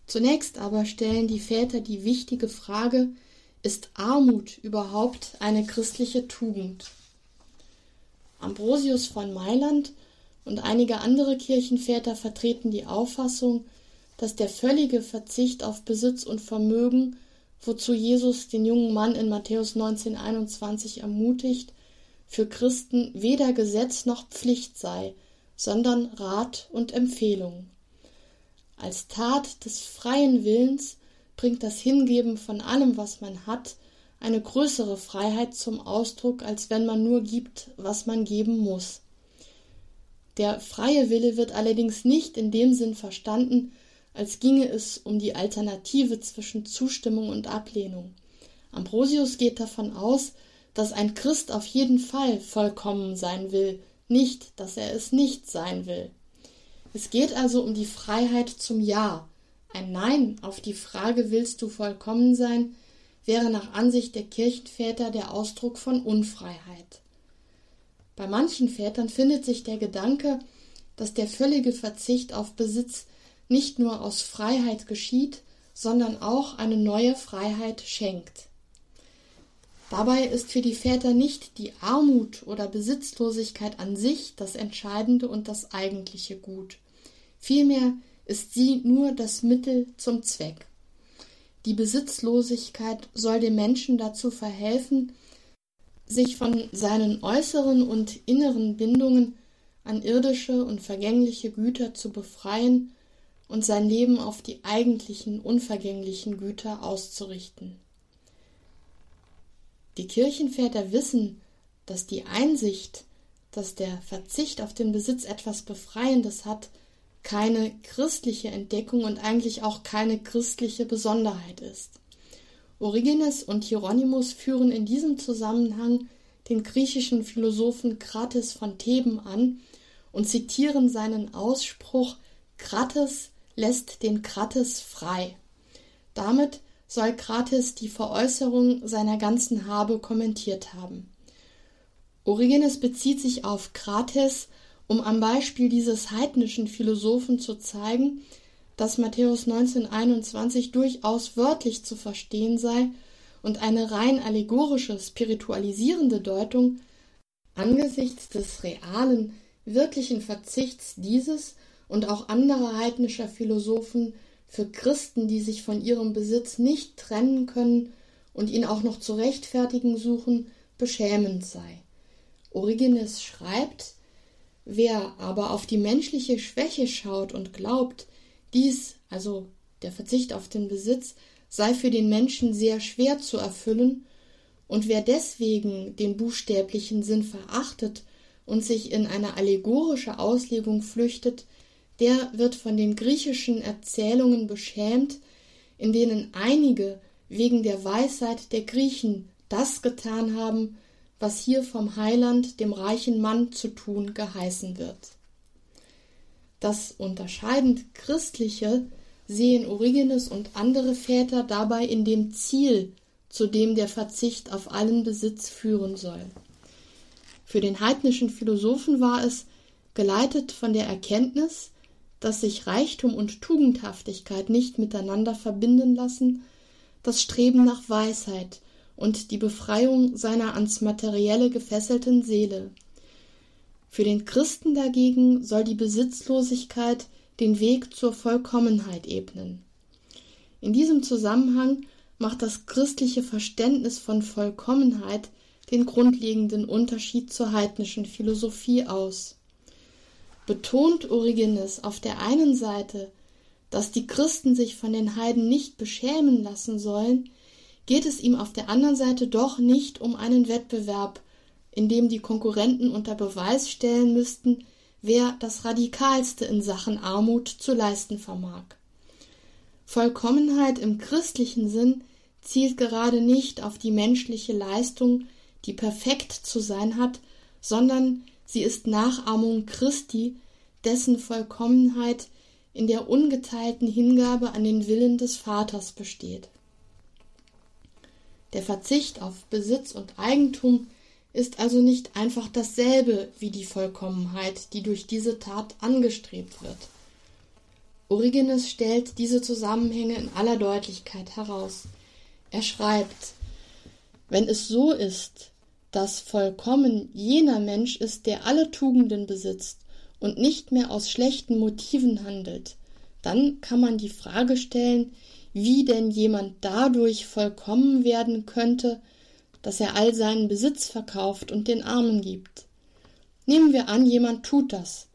Zunächst aber stellen die Väter die wichtige Frage, ist Armut überhaupt eine christliche Tugend? Ambrosius von Mailand und einige andere Kirchenväter vertreten die Auffassung, dass der völlige Verzicht auf Besitz und Vermögen wozu Jesus den jungen Mann in Matthäus 19,21 ermutigt, für Christen weder Gesetz noch Pflicht sei, sondern Rat und Empfehlung. Als Tat des freien Willens bringt das Hingeben von allem, was man hat, eine größere Freiheit zum Ausdruck, als wenn man nur gibt, was man geben muss. Der freie Wille wird allerdings nicht in dem Sinn verstanden, als ginge es um die Alternative zwischen Zustimmung und Ablehnung. Ambrosius geht davon aus, dass ein Christ auf jeden Fall vollkommen sein will, nicht, dass er es nicht sein will. Es geht also um die Freiheit zum Ja. Ein Nein auf die Frage willst du vollkommen sein, wäre nach Ansicht der Kirchenväter der Ausdruck von Unfreiheit. Bei manchen Vätern findet sich der Gedanke, dass der völlige Verzicht auf Besitz nicht nur aus Freiheit geschieht, sondern auch eine neue Freiheit schenkt. Dabei ist für die Väter nicht die Armut oder Besitzlosigkeit an sich das entscheidende und das eigentliche Gut. Vielmehr ist sie nur das Mittel zum Zweck. Die Besitzlosigkeit soll dem Menschen dazu verhelfen, sich von seinen äußeren und inneren Bindungen an irdische und vergängliche Güter zu befreien und sein Leben auf die eigentlichen unvergänglichen Güter auszurichten. Die Kirchenväter wissen, dass die Einsicht, dass der Verzicht auf den Besitz etwas Befreiendes hat, keine christliche Entdeckung und eigentlich auch keine christliche Besonderheit ist. Origenes und Hieronymus führen in diesem Zusammenhang den griechischen Philosophen Krates von Theben an und zitieren seinen Ausspruch Krates lässt den Krates frei. Damit soll Krates die Veräußerung seiner ganzen Habe kommentiert haben. Origenes bezieht sich auf Krates, um am Beispiel dieses heidnischen Philosophen zu zeigen, dass Matthäus 1921 durchaus wörtlich zu verstehen sei und eine rein allegorische, spiritualisierende Deutung angesichts des realen, wirklichen Verzichts dieses und auch anderer heidnischer Philosophen für Christen, die sich von ihrem Besitz nicht trennen können und ihn auch noch zu rechtfertigen suchen, beschämend sei. Origenes schreibt, Wer aber auf die menschliche Schwäche schaut und glaubt, dies, also der Verzicht auf den Besitz, sei für den Menschen sehr schwer zu erfüllen, und wer deswegen den buchstäblichen Sinn verachtet und sich in eine allegorische Auslegung flüchtet, der wird von den griechischen Erzählungen beschämt, in denen einige wegen der Weisheit der Griechen das getan haben, was hier vom Heiland, dem reichen Mann, zu tun geheißen wird. Das unterscheidend Christliche sehen Origenes und andere Väter dabei in dem Ziel, zu dem der Verzicht auf allen Besitz führen soll. Für den heidnischen Philosophen war es, geleitet von der Erkenntnis, dass sich Reichtum und Tugendhaftigkeit nicht miteinander verbinden lassen, das Streben nach Weisheit und die Befreiung seiner ans Materielle gefesselten Seele. Für den Christen dagegen soll die Besitzlosigkeit den Weg zur Vollkommenheit ebnen. In diesem Zusammenhang macht das christliche Verständnis von Vollkommenheit den grundlegenden Unterschied zur heidnischen Philosophie aus. Betont Origenes auf der einen Seite, dass die Christen sich von den Heiden nicht beschämen lassen sollen, geht es ihm auf der anderen Seite doch nicht um einen Wettbewerb, in dem die Konkurrenten unter Beweis stellen müssten, wer das Radikalste in Sachen Armut zu leisten vermag. Vollkommenheit im christlichen Sinn zielt gerade nicht auf die menschliche Leistung, die perfekt zu sein hat, sondern sie ist Nachahmung Christi, dessen Vollkommenheit in der ungeteilten Hingabe an den Willen des Vaters besteht. Der Verzicht auf Besitz und Eigentum ist also nicht einfach dasselbe wie die Vollkommenheit, die durch diese Tat angestrebt wird. Origenes stellt diese Zusammenhänge in aller Deutlichkeit heraus. Er schreibt, wenn es so ist, dass vollkommen jener Mensch ist, der alle Tugenden besitzt und nicht mehr aus schlechten Motiven handelt, dann kann man die Frage stellen, wie denn jemand dadurch vollkommen werden könnte, dass er all seinen Besitz verkauft und den Armen gibt. Nehmen wir an, jemand tut das.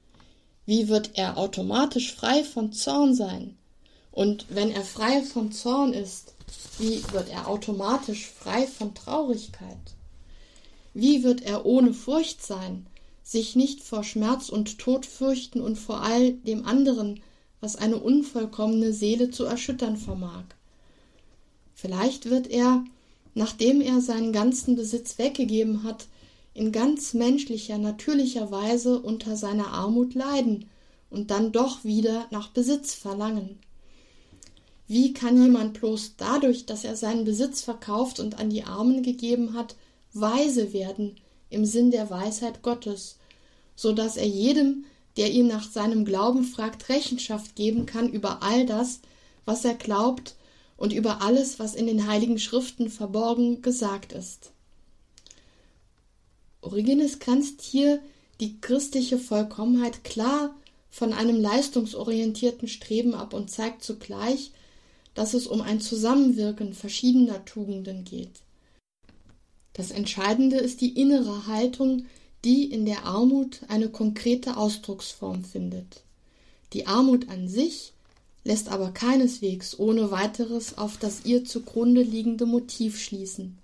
Wie wird er automatisch frei von Zorn sein? Und wenn er frei von Zorn ist, wie wird er automatisch frei von Traurigkeit? Wie wird er ohne Furcht sein, sich nicht vor Schmerz und Tod fürchten und vor all dem anderen, was eine unvollkommene Seele zu erschüttern vermag. Vielleicht wird er, nachdem er seinen ganzen Besitz weggegeben hat, in ganz menschlicher, natürlicher Weise unter seiner Armut leiden und dann doch wieder nach Besitz verlangen. Wie kann jemand bloß dadurch, dass er seinen Besitz verkauft und an die Armen gegeben hat, weise werden im Sinn der Weisheit Gottes, so dass er jedem, der ihn nach seinem Glauben fragt, Rechenschaft geben kann über all das, was er glaubt und über alles, was in den heiligen Schriften verborgen gesagt ist. Origenes grenzt hier die christliche Vollkommenheit klar von einem leistungsorientierten Streben ab und zeigt zugleich, dass es um ein Zusammenwirken verschiedener Tugenden geht. Das Entscheidende ist die innere Haltung, die in der Armut eine konkrete Ausdrucksform findet. Die Armut an sich lässt aber keineswegs ohne weiteres auf das ihr zugrunde liegende Motiv schließen.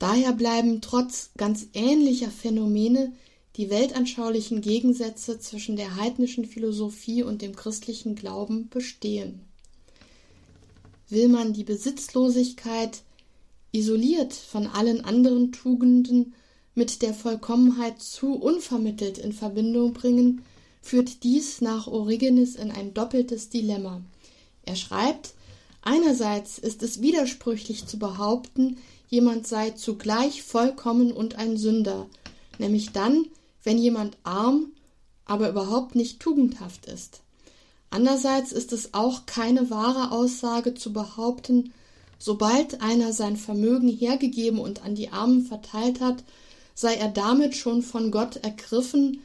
Daher bleiben trotz ganz ähnlicher Phänomene die weltanschaulichen Gegensätze zwischen der heidnischen Philosophie und dem christlichen Glauben bestehen. Will man die Besitzlosigkeit isoliert von allen anderen Tugenden mit der Vollkommenheit zu unvermittelt in Verbindung bringen, führt dies nach Origenes in ein doppeltes Dilemma. Er schreibt, einerseits ist es widersprüchlich zu behaupten, jemand sei zugleich vollkommen und ein Sünder, nämlich dann, wenn jemand arm, aber überhaupt nicht tugendhaft ist. Andererseits ist es auch keine wahre Aussage zu behaupten, sobald einer sein Vermögen hergegeben und an die Armen verteilt hat, sei er damit schon von Gott ergriffen,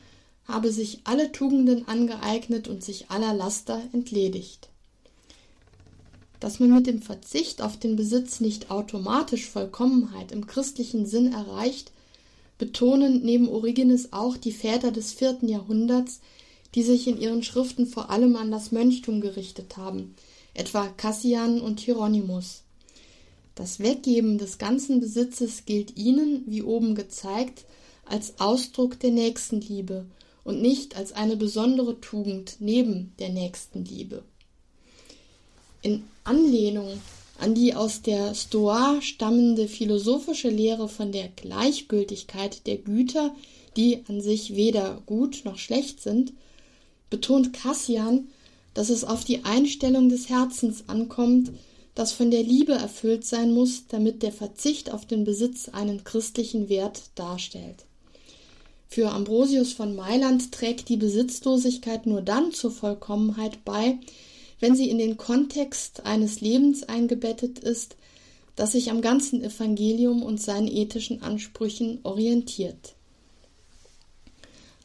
habe sich alle Tugenden angeeignet und sich aller Laster entledigt. Dass man mit dem Verzicht auf den Besitz nicht automatisch Vollkommenheit im christlichen Sinn erreicht, betonen neben Origenes auch die Väter des vierten Jahrhunderts, die sich in ihren Schriften vor allem an das Mönchtum gerichtet haben, etwa Cassian und Hieronymus. Das Weggeben des ganzen Besitzes gilt ihnen, wie oben gezeigt, als Ausdruck der Nächstenliebe und nicht als eine besondere Tugend neben der Nächstenliebe. In Anlehnung an die aus der Stoa stammende philosophische Lehre von der Gleichgültigkeit der Güter, die an sich weder gut noch schlecht sind, betont Cassian, dass es auf die Einstellung des Herzens ankommt, das von der Liebe erfüllt sein muss, damit der Verzicht auf den Besitz einen christlichen Wert darstellt. Für Ambrosius von Mailand trägt die Besitzlosigkeit nur dann zur Vollkommenheit bei, wenn sie in den Kontext eines Lebens eingebettet ist, das sich am ganzen Evangelium und seinen ethischen Ansprüchen orientiert.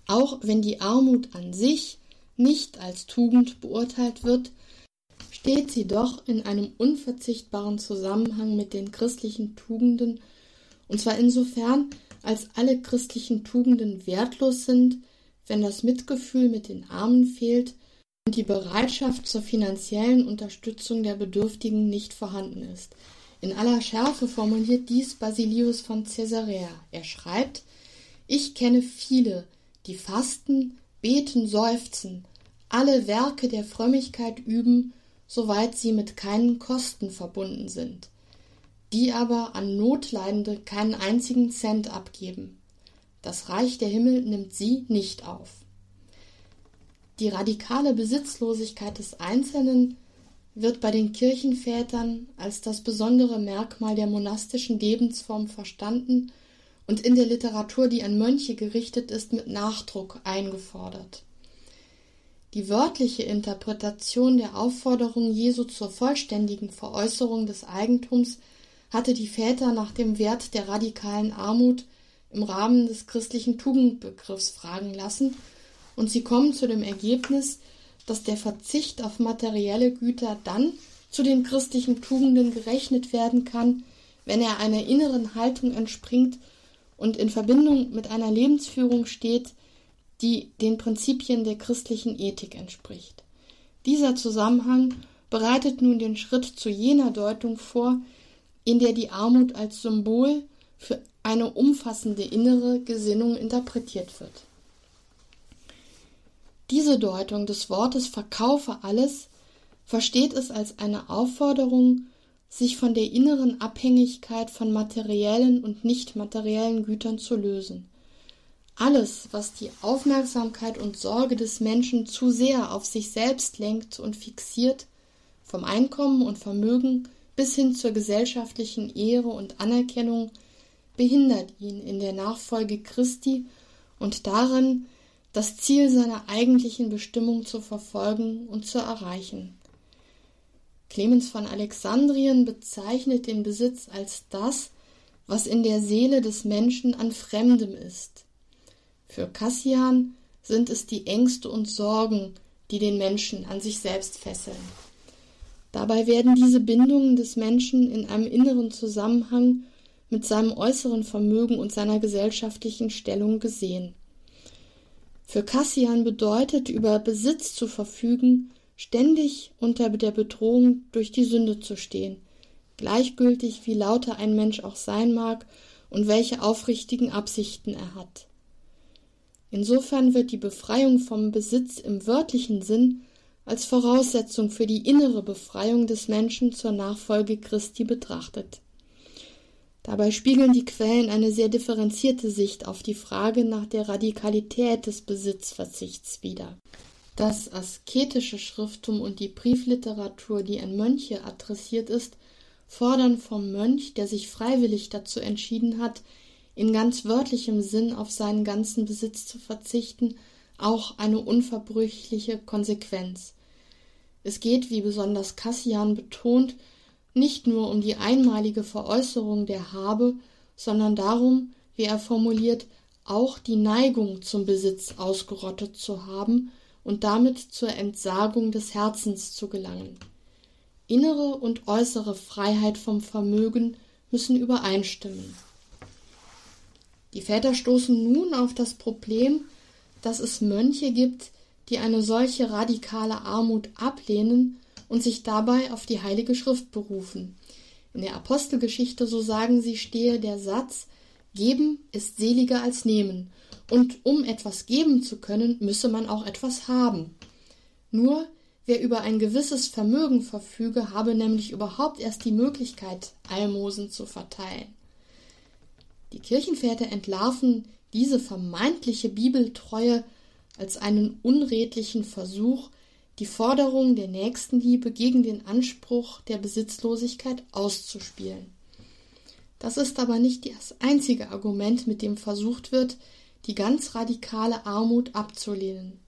Auch wenn die Armut an sich nicht als Tugend beurteilt wird, steht sie doch in einem unverzichtbaren Zusammenhang mit den christlichen Tugenden, und zwar insofern, als alle christlichen Tugenden wertlos sind, wenn das Mitgefühl mit den Armen fehlt und die Bereitschaft zur finanziellen Unterstützung der Bedürftigen nicht vorhanden ist. In aller Schärfe formuliert dies Basilius von Caesarea. Er schreibt, ich kenne viele, die fasten, beten, seufzen, alle Werke der Frömmigkeit üben, soweit sie mit keinen Kosten verbunden sind, die aber an Notleidende keinen einzigen Cent abgeben. Das Reich der Himmel nimmt sie nicht auf. Die radikale Besitzlosigkeit des Einzelnen wird bei den Kirchenvätern als das besondere Merkmal der monastischen Lebensform verstanden und in der Literatur, die an Mönche gerichtet ist, mit Nachdruck eingefordert. Die wörtliche Interpretation der Aufforderung Jesu zur vollständigen Veräußerung des Eigentums hatte die Väter nach dem Wert der radikalen Armut im Rahmen des christlichen Tugendbegriffs fragen lassen und sie kommen zu dem Ergebnis, dass der Verzicht auf materielle Güter dann zu den christlichen Tugenden gerechnet werden kann, wenn er einer inneren Haltung entspringt und in Verbindung mit einer Lebensführung steht, die den Prinzipien der christlichen Ethik entspricht. Dieser Zusammenhang bereitet nun den Schritt zu jener Deutung vor, in der die Armut als Symbol für eine umfassende innere Gesinnung interpretiert wird. Diese Deutung des Wortes verkaufe alles versteht es als eine Aufforderung, sich von der inneren Abhängigkeit von materiellen und nicht materiellen Gütern zu lösen. Alles, was die Aufmerksamkeit und Sorge des Menschen zu sehr auf sich selbst lenkt und fixiert, vom Einkommen und Vermögen bis hin zur gesellschaftlichen Ehre und Anerkennung, behindert ihn in der Nachfolge Christi und darin, das Ziel seiner eigentlichen Bestimmung zu verfolgen und zu erreichen. Clemens von Alexandrien bezeichnet den Besitz als das, was in der Seele des Menschen an Fremdem ist. Für Cassian sind es die Ängste und Sorgen, die den Menschen an sich selbst fesseln. Dabei werden diese Bindungen des Menschen in einem inneren Zusammenhang mit seinem äußeren Vermögen und seiner gesellschaftlichen Stellung gesehen. Für Cassian bedeutet, über Besitz zu verfügen, ständig unter der Bedrohung durch die Sünde zu stehen, gleichgültig wie lauter ein Mensch auch sein mag und welche aufrichtigen Absichten er hat. Insofern wird die Befreiung vom Besitz im wörtlichen Sinn als Voraussetzung für die innere Befreiung des Menschen zur Nachfolge Christi betrachtet. Dabei spiegeln die Quellen eine sehr differenzierte Sicht auf die Frage nach der Radikalität des Besitzverzichts wider. Das asketische Schrifttum und die Briefliteratur, die an Mönche adressiert ist, fordern vom Mönch, der sich freiwillig dazu entschieden hat, in ganz wörtlichem Sinn auf seinen ganzen Besitz zu verzichten, auch eine unverbrüchliche Konsequenz. Es geht, wie besonders Cassian betont, nicht nur um die einmalige Veräußerung der Habe, sondern darum, wie er formuliert, auch die Neigung zum Besitz ausgerottet zu haben und damit zur Entsagung des Herzens zu gelangen. Innere und äußere Freiheit vom Vermögen müssen übereinstimmen. Die Väter stoßen nun auf das Problem, dass es Mönche gibt, die eine solche radikale Armut ablehnen und sich dabei auf die Heilige Schrift berufen. In der Apostelgeschichte, so sagen sie, stehe der Satz Geben ist seliger als nehmen, und um etwas geben zu können, müsse man auch etwas haben. Nur wer über ein gewisses Vermögen verfüge, habe nämlich überhaupt erst die Möglichkeit, Almosen zu verteilen. Die Kirchenväter entlarven diese vermeintliche Bibeltreue als einen unredlichen Versuch, die Forderung der Nächstenliebe gegen den Anspruch der Besitzlosigkeit auszuspielen. Das ist aber nicht das einzige Argument, mit dem versucht wird, die ganz radikale Armut abzulehnen.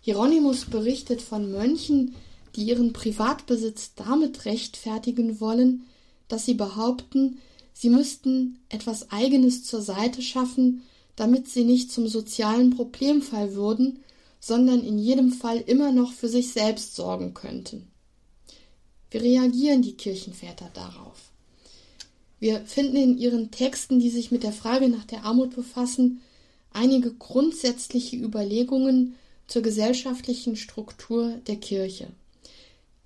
Hieronymus berichtet von Mönchen, die ihren Privatbesitz damit rechtfertigen wollen, dass sie behaupten, sie müssten etwas Eigenes zur Seite schaffen, damit sie nicht zum sozialen Problemfall würden, sondern in jedem Fall immer noch für sich selbst sorgen könnten. Wie reagieren die Kirchenväter darauf? Wir finden in ihren Texten, die sich mit der Frage nach der Armut befassen, einige grundsätzliche Überlegungen zur gesellschaftlichen Struktur der Kirche.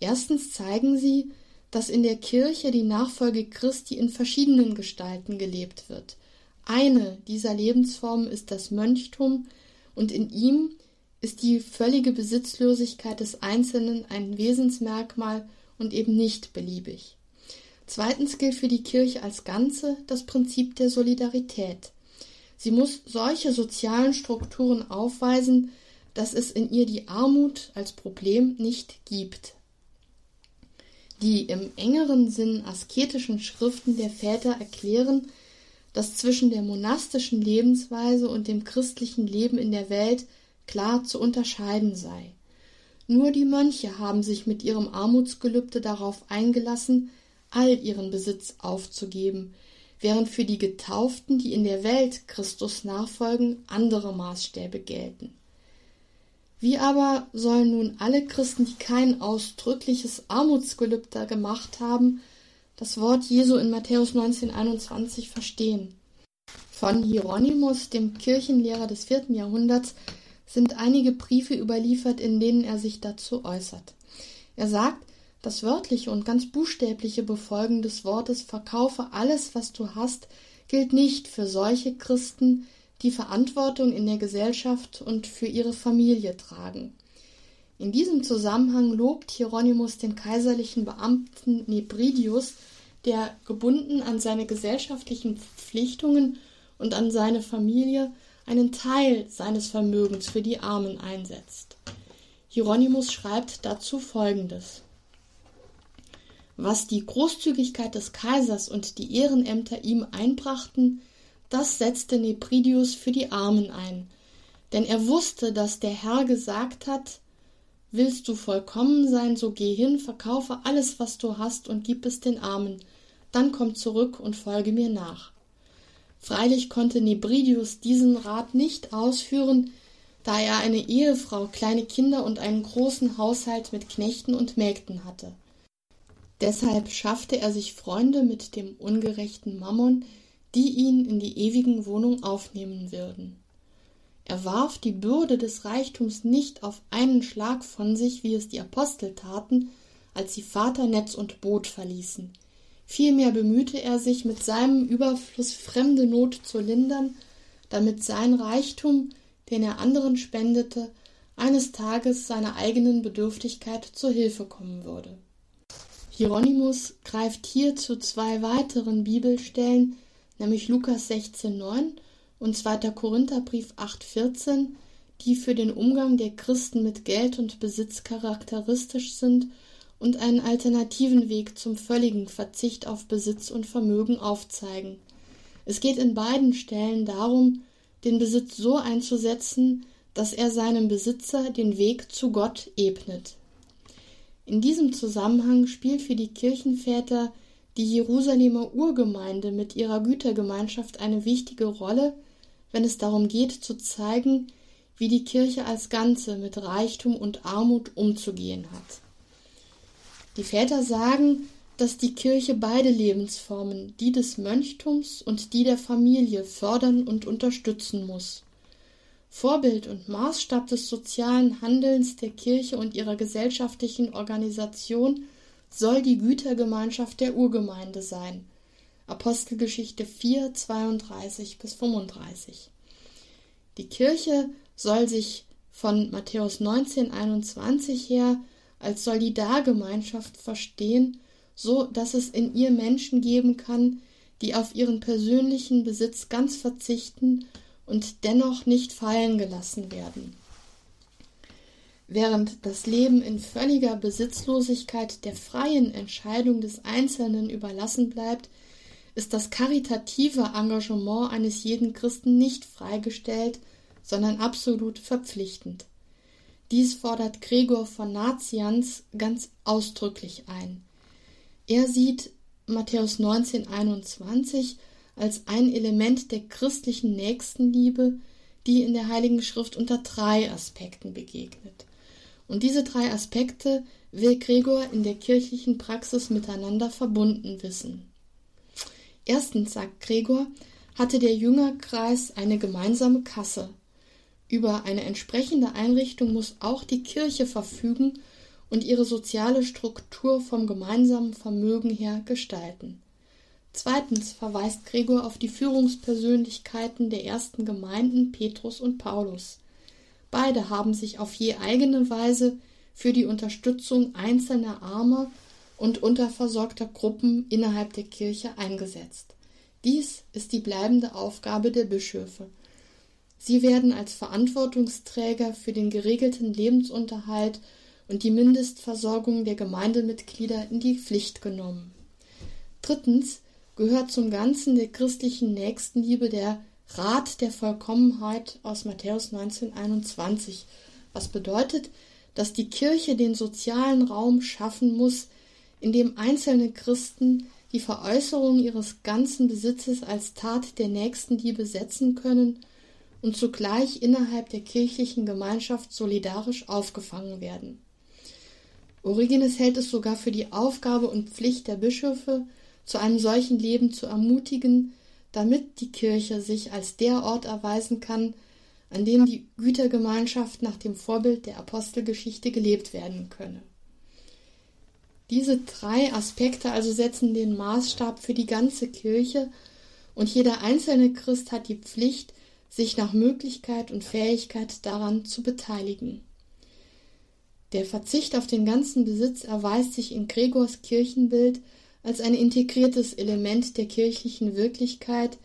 Erstens zeigen sie, dass in der Kirche die Nachfolge Christi in verschiedenen Gestalten gelebt wird. Eine dieser Lebensformen ist das Mönchtum und in ihm ist die völlige Besitzlosigkeit des Einzelnen ein Wesensmerkmal und eben nicht beliebig. Zweitens gilt für die Kirche als Ganze das Prinzip der Solidarität. Sie muss solche sozialen Strukturen aufweisen, dass es in ihr die Armut als Problem nicht gibt. Die im engeren Sinn asketischen Schriften der Väter erklären, dass zwischen der monastischen Lebensweise und dem christlichen Leben in der Welt klar zu unterscheiden sei. Nur die Mönche haben sich mit ihrem Armutsgelübde darauf eingelassen, all ihren Besitz aufzugeben, während für die Getauften, die in der Welt Christus nachfolgen, andere Maßstäbe gelten. Wie aber sollen nun alle Christen, die kein ausdrückliches Armutsgelübde gemacht haben, das Wort Jesu in Matthäus 19,21 verstehen? Von Hieronymus, dem Kirchenlehrer des vierten Jahrhunderts, sind einige Briefe überliefert, in denen er sich dazu äußert. Er sagt, das wörtliche und ganz buchstäbliche Befolgen des Wortes Verkaufe alles, was du hast, gilt nicht für solche Christen, die Verantwortung in der Gesellschaft und für ihre Familie tragen. In diesem Zusammenhang lobt Hieronymus den kaiserlichen Beamten Nebridius, der gebunden an seine gesellschaftlichen Verpflichtungen und an seine Familie einen Teil seines Vermögens für die Armen einsetzt. Hieronymus schreibt dazu folgendes Was die Großzügigkeit des Kaisers und die Ehrenämter ihm einbrachten, das setzte Nebridius für die Armen ein, denn er wusste, dass der Herr gesagt hat, Willst du vollkommen sein, so geh hin, verkaufe alles, was du hast, und gib es den Armen, dann komm zurück und folge mir nach. Freilich konnte Nebridius diesen Rat nicht ausführen, da er eine Ehefrau, kleine Kinder und einen großen Haushalt mit Knechten und Mägden hatte. Deshalb schaffte er sich Freunde mit dem ungerechten Mammon, die ihn in die ewigen Wohnung aufnehmen würden. Er warf die Bürde des Reichtums nicht auf einen Schlag von sich, wie es die Apostel taten, als sie Vater, Netz und Boot verließen. Vielmehr bemühte er sich, mit seinem Überfluss fremde Not zu lindern, damit sein Reichtum, den er anderen spendete, eines Tages seiner eigenen Bedürftigkeit zu Hilfe kommen würde. Hieronymus greift hier zu zwei weiteren Bibelstellen, nämlich Lukas 16,9 und 2. Korintherbrief 8,14, die für den Umgang der Christen mit Geld und Besitz charakteristisch sind und einen alternativen Weg zum völligen Verzicht auf Besitz und Vermögen aufzeigen. Es geht in beiden Stellen darum, den Besitz so einzusetzen, dass er seinem Besitzer den Weg zu Gott ebnet. In diesem Zusammenhang spielt für die Kirchenväter die Jerusalemer Urgemeinde mit ihrer Gütergemeinschaft eine wichtige Rolle, wenn es darum geht zu zeigen, wie die Kirche als Ganze mit Reichtum und Armut umzugehen hat. Die Väter sagen, dass die Kirche beide Lebensformen, die des Mönchtums und die der Familie, fördern und unterstützen muss. Vorbild und Maßstab des sozialen Handelns der Kirche und ihrer gesellschaftlichen Organisation soll die Gütergemeinschaft der Urgemeinde sein. Apostelgeschichte 4, 32 bis 35. Die Kirche soll sich von Matthäus 19, 21 her als Solidargemeinschaft verstehen, so dass es in ihr Menschen geben kann, die auf ihren persönlichen Besitz ganz verzichten und dennoch nicht fallen gelassen werden. Während das Leben in völliger Besitzlosigkeit der freien Entscheidung des Einzelnen überlassen bleibt, ist das karitative Engagement eines jeden Christen nicht freigestellt, sondern absolut verpflichtend. Dies fordert Gregor von Nazianz ganz ausdrücklich ein. Er sieht Matthäus 19, 21 als ein Element der christlichen Nächstenliebe, die in der Heiligen Schrift unter drei Aspekten begegnet. Und diese drei Aspekte will Gregor in der kirchlichen Praxis miteinander verbunden wissen. Erstens, sagt Gregor, hatte der Jüngerkreis eine gemeinsame Kasse. Über eine entsprechende Einrichtung muss auch die Kirche verfügen und ihre soziale Struktur vom gemeinsamen Vermögen her gestalten. Zweitens verweist Gregor auf die Führungspersönlichkeiten der ersten Gemeinden Petrus und Paulus. Beide haben sich auf je eigene Weise für die Unterstützung einzelner armer und unterversorgter Gruppen innerhalb der Kirche eingesetzt. Dies ist die bleibende Aufgabe der Bischöfe. Sie werden als Verantwortungsträger für den geregelten Lebensunterhalt und die Mindestversorgung der Gemeindemitglieder in die Pflicht genommen. Drittens gehört zum Ganzen der christlichen Nächstenliebe der Rat der Vollkommenheit aus Matthäus 1921, was bedeutet, dass die Kirche den sozialen Raum schaffen muss, in dem einzelne Christen die Veräußerung ihres ganzen Besitzes als Tat der Nächstenliebe setzen können und zugleich innerhalb der kirchlichen Gemeinschaft solidarisch aufgefangen werden. Origenes hält es sogar für die Aufgabe und Pflicht der Bischöfe, zu einem solchen Leben zu ermutigen, damit die Kirche sich als der Ort erweisen kann, an dem die Gütergemeinschaft nach dem Vorbild der Apostelgeschichte gelebt werden könne. Diese drei Aspekte also setzen den Maßstab für die ganze Kirche und jeder einzelne Christ hat die Pflicht, sich nach Möglichkeit und Fähigkeit daran zu beteiligen. Der Verzicht auf den ganzen Besitz erweist sich in Gregors Kirchenbild als ein integriertes Element der kirchlichen Wirklichkeit,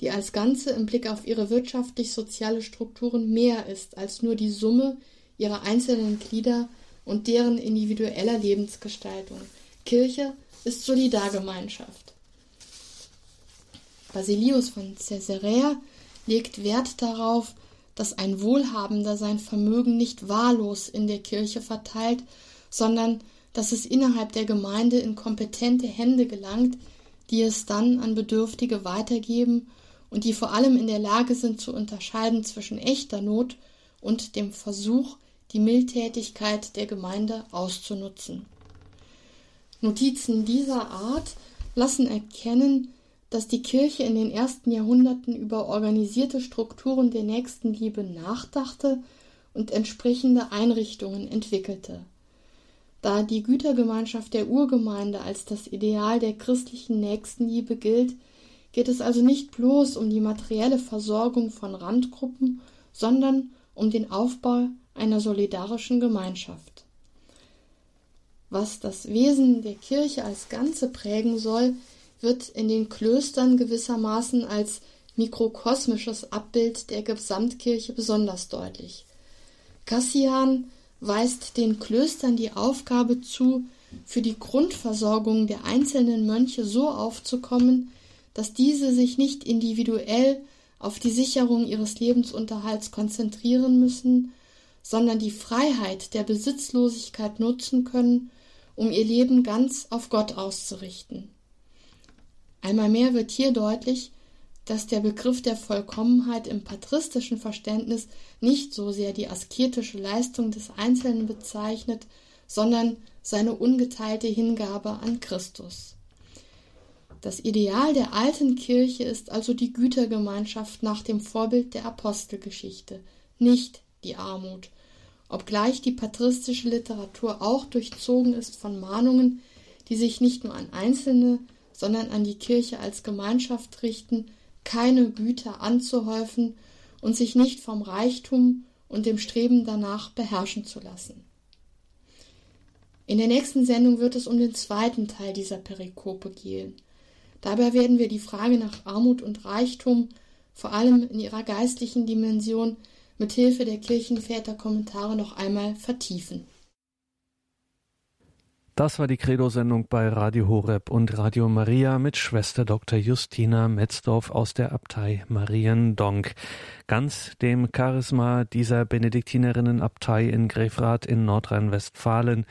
die als Ganze im Blick auf ihre wirtschaftlich-soziale Strukturen mehr ist als nur die Summe ihrer einzelnen Glieder und deren individueller Lebensgestaltung. Kirche ist Solidargemeinschaft. Basilius von Caesarea legt Wert darauf, dass ein Wohlhabender sein Vermögen nicht wahllos in der Kirche verteilt, sondern dass es innerhalb der Gemeinde in kompetente Hände gelangt, die es dann an Bedürftige weitergeben und die vor allem in der Lage sind zu unterscheiden zwischen echter Not und dem Versuch, die Mildtätigkeit der Gemeinde auszunutzen. Notizen dieser Art lassen erkennen, dass die Kirche in den ersten Jahrhunderten über organisierte Strukturen der Nächstenliebe nachdachte und entsprechende Einrichtungen entwickelte. Da die Gütergemeinschaft der Urgemeinde als das Ideal der christlichen Nächstenliebe gilt, geht es also nicht bloß um die materielle Versorgung von Randgruppen, sondern um den Aufbau einer solidarischen Gemeinschaft. Was das Wesen der Kirche als Ganze prägen soll, wird in den Klöstern gewissermaßen als mikrokosmisches Abbild der Gesamtkirche besonders deutlich. Cassian weist den Klöstern die Aufgabe zu, für die Grundversorgung der einzelnen Mönche so aufzukommen, dass diese sich nicht individuell auf die Sicherung ihres Lebensunterhalts konzentrieren müssen, sondern die Freiheit der Besitzlosigkeit nutzen können, um ihr Leben ganz auf Gott auszurichten. Einmal mehr wird hier deutlich, dass der Begriff der Vollkommenheit im patristischen Verständnis nicht so sehr die asketische Leistung des Einzelnen bezeichnet, sondern seine ungeteilte Hingabe an Christus. Das Ideal der alten Kirche ist also die Gütergemeinschaft nach dem Vorbild der Apostelgeschichte, nicht die Armut, obgleich die patristische Literatur auch durchzogen ist von Mahnungen, die sich nicht nur an Einzelne, sondern an die Kirche als Gemeinschaft richten, keine Güter anzuhäufen und sich nicht vom Reichtum und dem Streben danach beherrschen zu lassen. In der nächsten Sendung wird es um den zweiten Teil dieser Perikope gehen. Dabei werden wir die Frage nach Armut und Reichtum, vor allem in ihrer geistlichen Dimension, mit Hilfe der Kirchenväterkommentare noch einmal vertiefen. Das war die Credo-Sendung bei Radio Horeb und Radio Maria mit Schwester Dr. Justina Metzdorf aus der Abtei Mariendonk. Ganz dem Charisma dieser Benediktinerinnenabtei in Grefrath in Nordrhein-Westfalen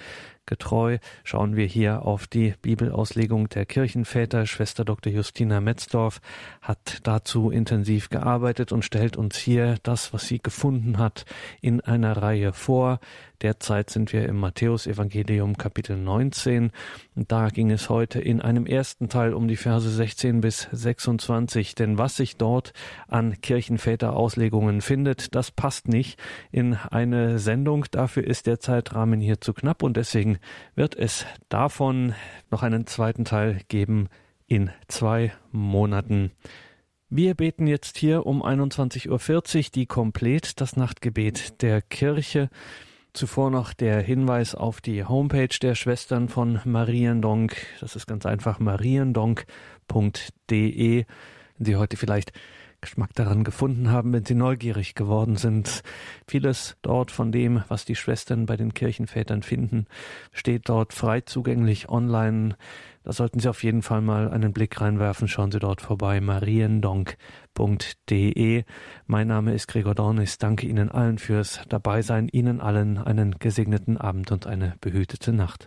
getreu schauen wir hier auf die Bibelauslegung der Kirchenväter. Schwester Dr. Justina Metzdorf hat dazu intensiv gearbeitet und stellt uns hier das, was sie gefunden hat, in einer Reihe vor. Derzeit sind wir im Matthäusevangelium Kapitel 19 und da ging es heute in einem ersten Teil um die Verse 16 bis 26, denn was sich dort an Kirchenväterauslegungen findet, das passt nicht in eine Sendung. Dafür ist der Zeitrahmen hier zu knapp und deswegen wird es davon noch einen zweiten Teil geben in zwei Monaten. Wir beten jetzt hier um 21.40 Uhr die Komplett, das Nachtgebet der Kirche. Zuvor noch der Hinweis auf die Homepage der Schwestern von Mariendonk. Das ist ganz einfach mariendonk.de. Wenn Sie heute vielleicht Geschmack daran gefunden haben, wenn Sie neugierig geworden sind. Vieles dort von dem, was die Schwestern bei den Kirchenvätern finden, steht dort frei zugänglich online. Da sollten Sie auf jeden Fall mal einen Blick reinwerfen. Schauen Sie dort vorbei. mariendonk.de. Mein Name ist Gregor Dornis. Danke Ihnen allen fürs Dabeisein. Ihnen allen einen gesegneten Abend und eine behütete Nacht.